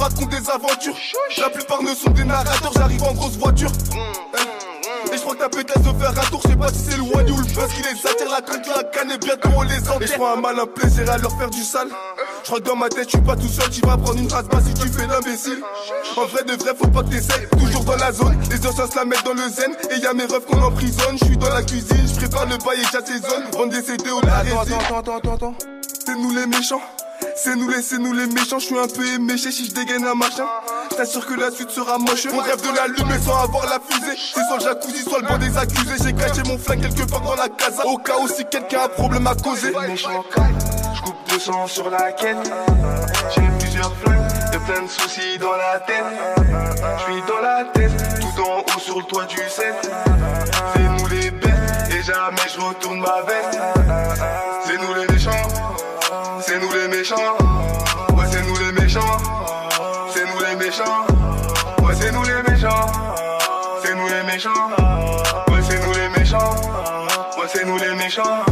Racontent des aventures. La plupart ne sont des narrateurs. J'arrive en grosse voiture. Et je crois que ta pétasse de faire un tour, je sais pas si c'est le one ou le buzz qui les attire la contre la canne et bientôt on les enterre. Et je prends un malin plaisir à leur faire du sale. Je crois que dans ma tête, je suis pas tout seul, tu vas prendre une race bas si tu fais l'imbécile. En vrai de vrai, faut pas que t'essayes, toujours dans la zone. Les anciens se la mettent dans le zen, et y a mes refs qu'on emprisonne. Je suis dans la cuisine, je prépare le bail et j'assaisonne. Vendre des CD au la Attends, attends, attends, attends, attends. C'est nous les méchants. C'est nous les, c'est nous les méchants, je suis un peu éméché si je dégaine un machin. Je t'assure que la suite sera moche. On rêve de l'allumer sans avoir la fusée. C'est soit le jacuzzi, soit le banc des accusés. J'ai caché mon flingue quelque part dans la casa. Au cas où si quelqu'un a un problème à causer. Je coupe 200 sur la quête. J'ai plusieurs flingues, et plein de soucis dans la tête. Je suis dans la tête, tout en haut sur le toit du set. C'est nous les bêtes, et jamais je retourne ma veste. C'est nous les méchants, c'est nous les méchants. Ouais, c'est nous les méchants, c'est nous les méchants. Ouais, c'est nous les méchants, c'est nous les méchants. C'est nous les méchants, c'est nous les. Méchants,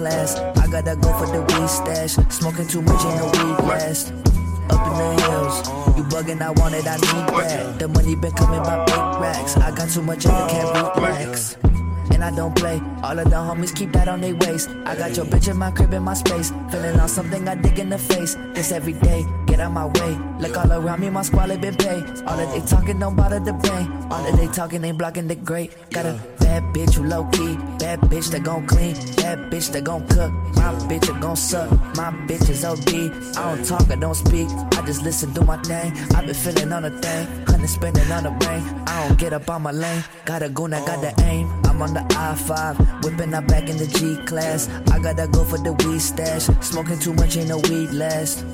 G-Class. I gotta go for the weed stash. Smoking too much in the weed last. Up in the hills, you bugging, I want it, I need that. The money been coming by big racks. I got too much of it, can't relax. And I don't play. All of the homies keep that on their waist. I got your bitch in my crib in my space. Feeling on something I dig in the face. This every day, get out my way. Look all around me, my squad been paid. All of they talking don't bother the pain. All of they talking ain't blocking the great. Got a bad bitch who low key. Bad bitch that gon' clean. Bad bitch that gon' cook. My bitch that gon' suck. My bitch is OD. I don't talk, I don't speak. I just listen, do my thing. I been feeling on a thing. Honey spending on the brain. I don't get up on my lane. Got a goon, I got the oh. aim. I'm on the I-5, whipping up back in the G-Class. I gotta go for the weed stash. Smoking too much, ain't no weed last.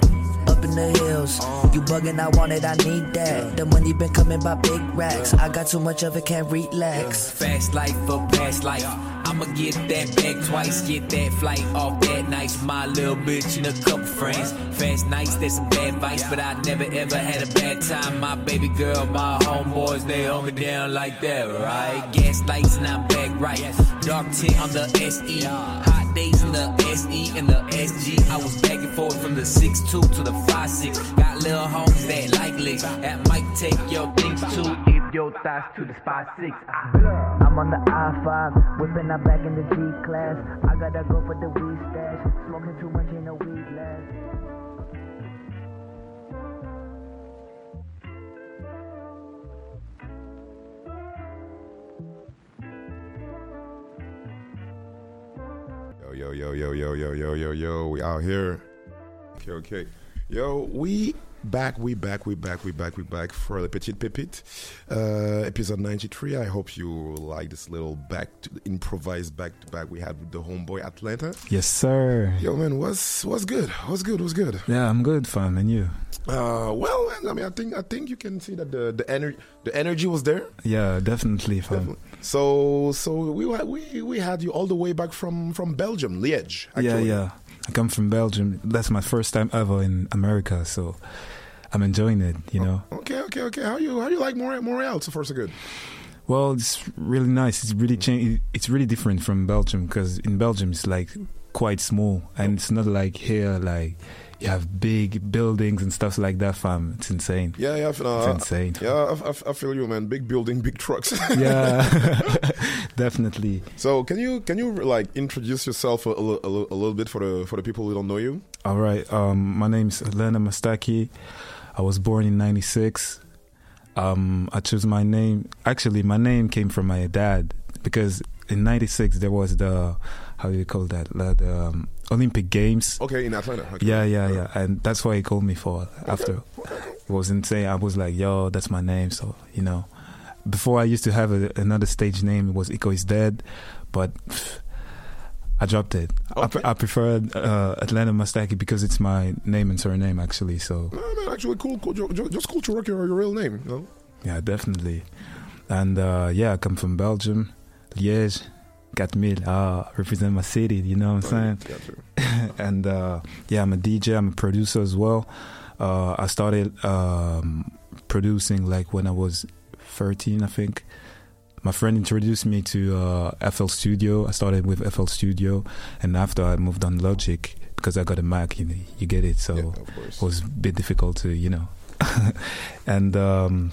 In the hills, you bugging, I want it, I need that. The money been coming by big racks. I got too much of it, can't relax. Fast life for past life. I'ma get that back twice, get that flight off that nice. My little bitch and a couple friends. Fast nights, there's some bad advice, but I never ever had a bad time. My baby girl, my homeboys, they hold me down like that, right? Gas lights and I'm back right. Dark tint on the SE. Hot days in the SE and the SG. I was back and forth from the 6'2 to the 5'6. Got little homes that like licks. That might take your things too. If your thoughts to the spot six. I'm on the I-5, whipping up back in the G-Class. I gotta go for the weed stash. Yo, yo, yo, yo, yo, yo, yo, yo. We out here. Okay, okay. Yo, we back, we back, we back, we back, we back for the Petite Pépite, uh, episode 93. I hope you like this little back to improvised back to back we had with the homeboy Atlanta. Yes, sir. Yo, man, what's what's good? What's good? What's good? Yeah, I'm good, fam. And you? Uh, well, man, I mean, I think I think you can see that the the energy the energy was there. Yeah, definitely, fam. So so we we we had you all the way back from from Belgium, Liège. Yeah, yeah. I come from Belgium. That's my first time ever in America, so I'm enjoying it. You know. Okay, okay, okay. How you how you like Montreal? Montreal so far so good. Well, it's really nice. It's really change. It's really different from Belgium because in Belgium it's like quite small, and it's not like here like you have big buildings and stuff like that. Fam, it's insane. Yeah, yeah, no, it's I- insane. Yeah, I, I, I feel you, man. Big building, big trucks. <laughs> Yeah, <laughs> definitely. So can you can you like introduce yourself a, a, a, little bit for the for the people who don't know you? All right. Um, my name's Atlanta Mastaki. I was born in '96. Um, I chose my name. Actually, my name came from my dad because in '96 there was the how do you call that the, um, Olympic Games. Okay, in Atlanta. Okay. Yeah, yeah, yeah, and that's why he called me for after. It was insane. I was like, "Yo, that's my name." So you know, before I used to have a, another stage name. It was Iko is dead, but I dropped it. I, pre- I prefer uh, Atlanta Mustaki because it's my name and surname actually. So No, man, actually, cool, cool. ju- ju- Just cool to rock your, your real name. You know? yeah, definitely. And uh, yeah, I come from Belgium, Liège, 4000. Ah, represent my city. You know what I'm saying? <laughs> and uh, yeah, I'm a DJ. I'm a producer as well. Uh, I started um, producing like when I was 13, I think. My friend introduced me to uh, FL Studio. I started with FL Studio, and after I moved on Logic because I got a Mac. You, you get it, so it was a bit difficult to, you know. <laughs> and um,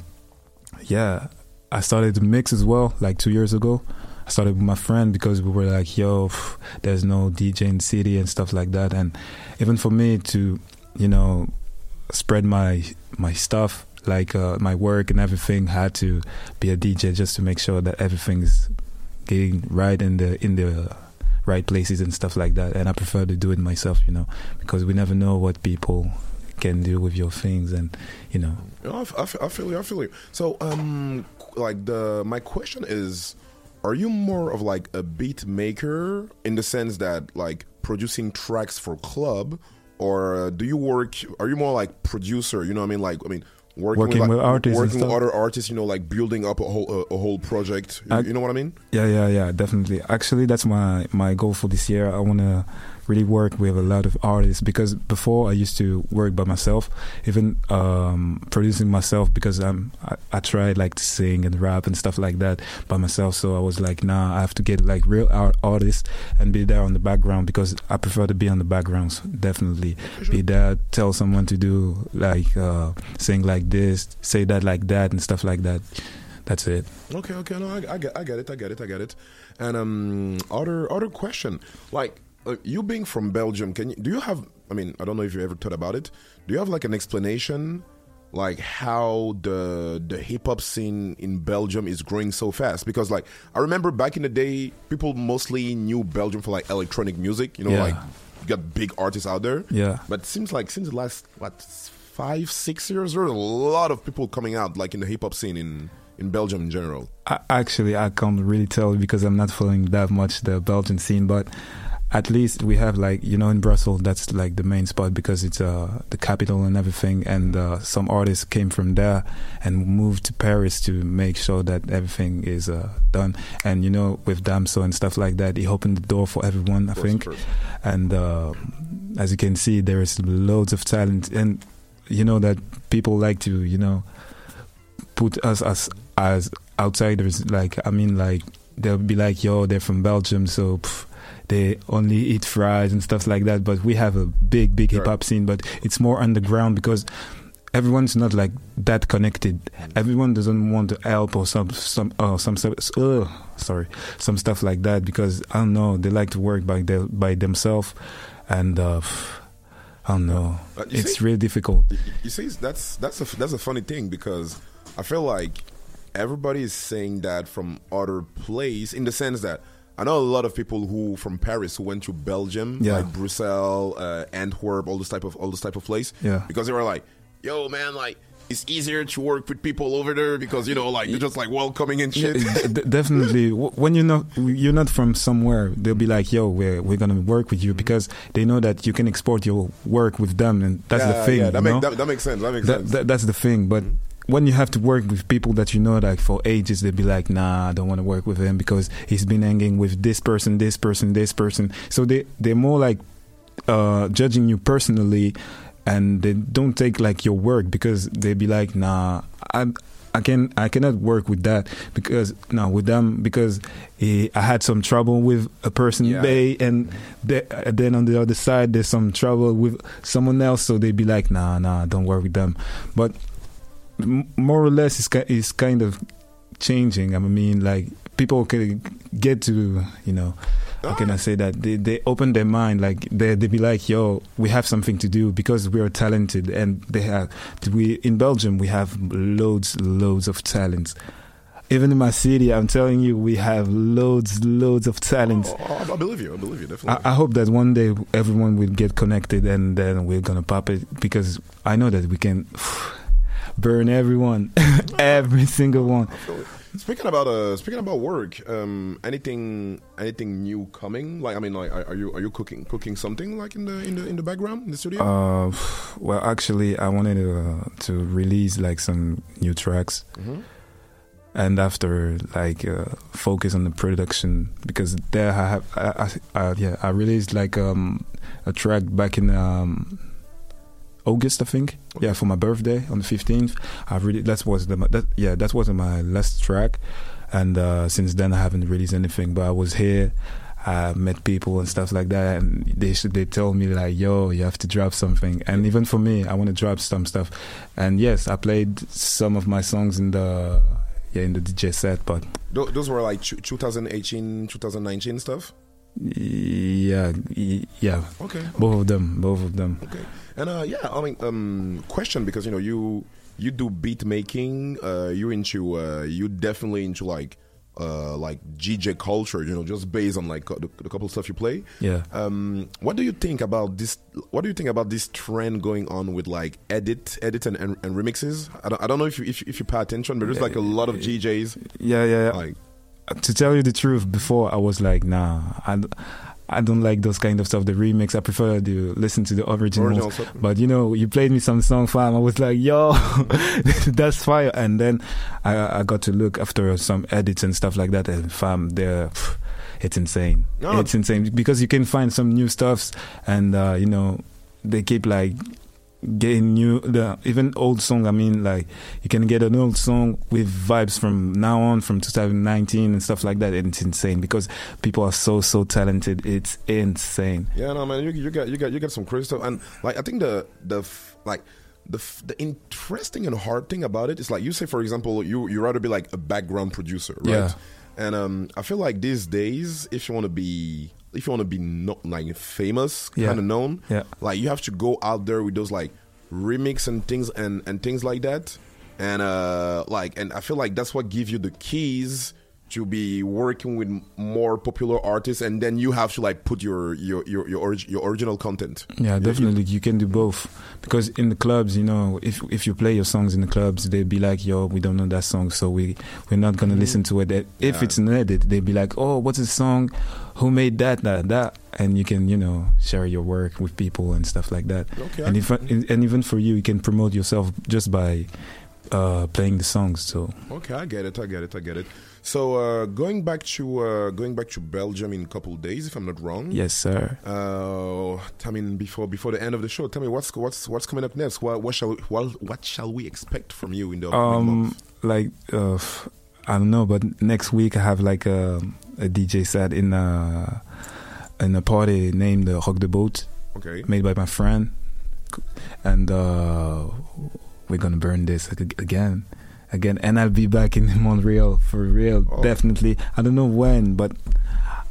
yeah, I started to mix as well, like two years ago. I started with my friend because we were like, yo, pff, there's no DJ in the city and stuff like that. And even for me to, you know, spread my my stuff, like uh, my work and everything, had to be a DJ just to make sure that everything's getting right in the in the right places and stuff like that. And I prefer to do it myself, you know, because we never know what people can do with your things, and you know. I, I I feel you. I feel you. So, um, like the my question is, are you more of like a beat maker in the sense that like producing tracks for club, or do you work? Are you more like producer? You know what I mean? Like, I mean. Working, Working with, like, with artists and working with other artists, you know, like building up a whole a, a whole project. You, I- you know what I mean? Yeah, yeah, yeah, definitely. Actually, that's my my goal for this year. I want to really work with a lot of artists because before I used to work by myself, even um, producing myself because I'm I, I tried like to sing and rap and stuff like that by myself. So I was like, nah, I have to get like real art artists and be there on the background because I prefer to be on the backgrounds. Definitely be there, tell someone to do like uh, sing like this, say that like that, and stuff like that. That's it. Okay, okay, no, I, I get, I get it, I get it, I get it. And um, other other question, like uh, you being from Belgium, can you do you have? I mean, I don't know if you ever thought about it. Do you have like an explanation, like how the the hip hop scene in Belgium is growing so fast? Because like I remember back in the day, people mostly knew Belgium for like electronic music. You know, Yeah. like you got big artists out there. Yeah. But it seems like since the last what five six years, there are a lot of people coming out like in the hip hop scene in in Belgium in general. I, actually, I can't really tell because I'm not following that much the Belgian scene, but at least we have like you know in Brussels that's like the main spot because it's uh the capital and everything, and uh, some artists came from there and moved to Paris to make sure that everything is uh, done. And you know with Damso and stuff like that, he opened the door for everyone, I think. And uh, as you can see, there is loads of talent, and you know that people like to you know put us as as outsiders. Like I mean, like they'll be like, "Yo, they're from Belgium, so pff, they only eat fries and stuff like that." But we have a big, big hip hop scene, but it's more underground because everyone's not like that connected. Everyone doesn't want to help or some some uh, some stuff. Uh, sorry, some stuff like that because I don't know. They like to work by their, by themselves, and uh, I don't know. But It's see- really difficult. You see, that's that's a that's a funny thing because I feel like everybody is saying that from other place in the sense that I know a lot of people who from Paris who went to Belgium, Yeah. like Brussels, uh, Antwerp, all this type of all this type of place, Yeah. because they were like, "Yo, man, like." It's easier to work with people over there because you know, like they're just like welcoming and shit. Yeah, definitely. <laughs> When you're not you're not from somewhere, they'll be like, "Yo, we're we're gonna work with you," because they know that you can export your work with them, and that's Yeah, the thing. yeah, that you make- that- that makes sense, that makes That- sense. that- that's the thing. But when you have to work with people that you know, like for ages, they'd be like, "Nah, I don't want to work with him because he's been hanging with this person, this person, this person." So they they're more like uh, judging you personally, and they don't take like your work because they'd be like, "Nah, I I can I cannot work with that because no with them because eh, I had some trouble with a person Yeah. they and they, then on the other side there's some trouble with someone else, so they'd be like, "Nah, nah, don't work with them." But more or less, it's ki- it's kind of changing. I mean, like people can get to you know how can I say that? They they open their mind, like they they be like, yo, we have something to do because we are talented, and they have we in Belgium we have loads loads of talents. Even in my city, I'm telling you, we have loads, loads of talents. Oh, oh, I believe you. I believe you definitely. I, I hope that one day everyone will get connected and then we're gonna pop it because I know that we can <sighs> burn everyone, <laughs> every single one. Speaking about uh, speaking about work, um, anything anything new coming? Like I mean, like are, are you are you cooking cooking something like in the in the in the background in the studio? Uh, <sighs> well, actually, I wanted to uh, to release like some new tracks, Mhm. and after like uh, focus on the production because there I have I, I, I yeah I released like um a track back in um August I think yeah for my birthday on the fifteenth I really that was the that yeah that was my last track, and uh, since then I haven't released anything but I was here. I met people and stuff like that, and they should, they told me like, "Yo, you have to drop something." And even for me, I want to drop some stuff. And yes, I played some of my songs in the yeah in the DJ set, but those were like 2018, 2019 stuff. Yeah, yeah, Okay. both of them, both of them. Okay. And uh, yeah, I mean, um, question because you know you you do beat making. Uh, you into uh, you definitely into like uh, like DJ culture. You know, just based on like the, the couple stuff you play. Yeah. Um, what do you think about this? What do you think about this trend going on with like edit, edit and, and, and remixes? I don't, I don't know if you, if you, if you pay attention, but there's like a lot of DJs. Yeah, yeah. yeah. Like, to tell you the truth, before I was like, nah, I, I don't like those kind of stuff. The remix, I prefer to listen to the originals. Original. But you know, you played me some song, fam. I was like, yo, <laughs> that's fire. And then I, I got to look after some edits and stuff like that, and fam, they're. It's insane. No. It's insane because you can find some new stuffs, and uh, you know, they keep like getting new the even old song i mean like you can get an old song with vibes from now on from 2019 and stuff like that and it's insane because people are so so talented it's insane Yeah, no, man, you, you got you got you got some crazy stuff, and like I think the the like the f- the interesting and hard thing about it is like you say, for example, you you rather be like a background producer, right? Yeah. And um, I feel like these days, if you want to be if you want to be not like famous, Yeah. kind of known, Yeah. like you have to go out there with those like remix and things and and things like that, and uh, like and I feel like that's what gives you the keys to be working with more popular artists, and then you have to like put your your your your, orig- your original content. yeah definitely you can do both because in the clubs you know if if you play your songs in the clubs they'd be like yo we don't know that song so we we're not gonna listen to it if Yeah. it's an edit they'd be like oh what's the song who made that that that and you can you know share your work with people and stuff like that Okay. and if and even for you you can promote yourself just by uh playing the songs so Okay, I get it. I get it. I get it. So uh, going back to uh, going back to Belgium in a couple of days, if I'm not wrong. yes sir Uh, I mean, before before the end of the show, tell me what's what's what's coming up next. What what shall we, what, what shall we expect from you in the um month? like uh i don't know but next week i have like a, a dj set in a in a party named uh, rock the boat. Okay. made by my friend. And uh we're gonna burn this again. Again. And i'll be back in <laughs> montreal for real. Oh. definitely. I don't know when but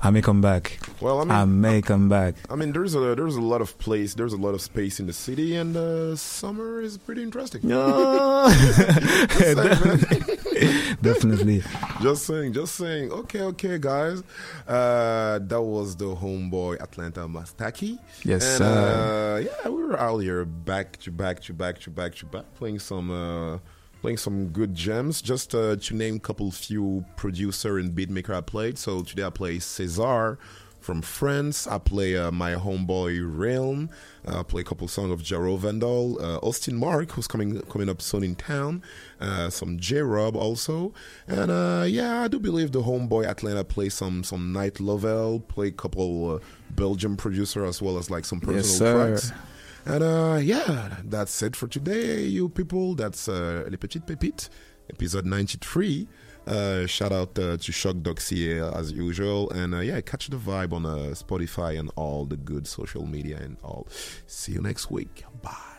i may come back Well, I mean, i may come back I mean, there's a there's a lot of place, there's a lot of space in the city, and uh, summer is pretty interesting. No. <laughs> Saying, <laughs> definitely just saying, just saying. Okay, okay, guys. Uh, that was the homeboy Atlanta Mastaki. Yes, and, sir. Uh, yeah, we were out here back to back to back to back to back playing some. Uh, Playing some good gems, just uh, to name a couple few producer and beatmaker I played. So today I play Cesar from France. I play uh, my homeboy Realm. Uh, I play a couple songs of Jaro Vandal, uh, Austin Mark, who's coming coming up soon in town. Uh, some J Rob also, and uh, yeah, I do believe the homeboy Atlanta play some some Night Lovell, play a couple uh, Belgian producer as well as like some personal Yes, tracks. And uh, yeah, that's it for today, you people. That's uh, Les Petites Pépites, episode 93. Uh, shout out uh, to Shock Doxy uh, as usual. And uh, yeah, catch the vibe on uh, Spotify and all the good social media and all. See you next week. Bye.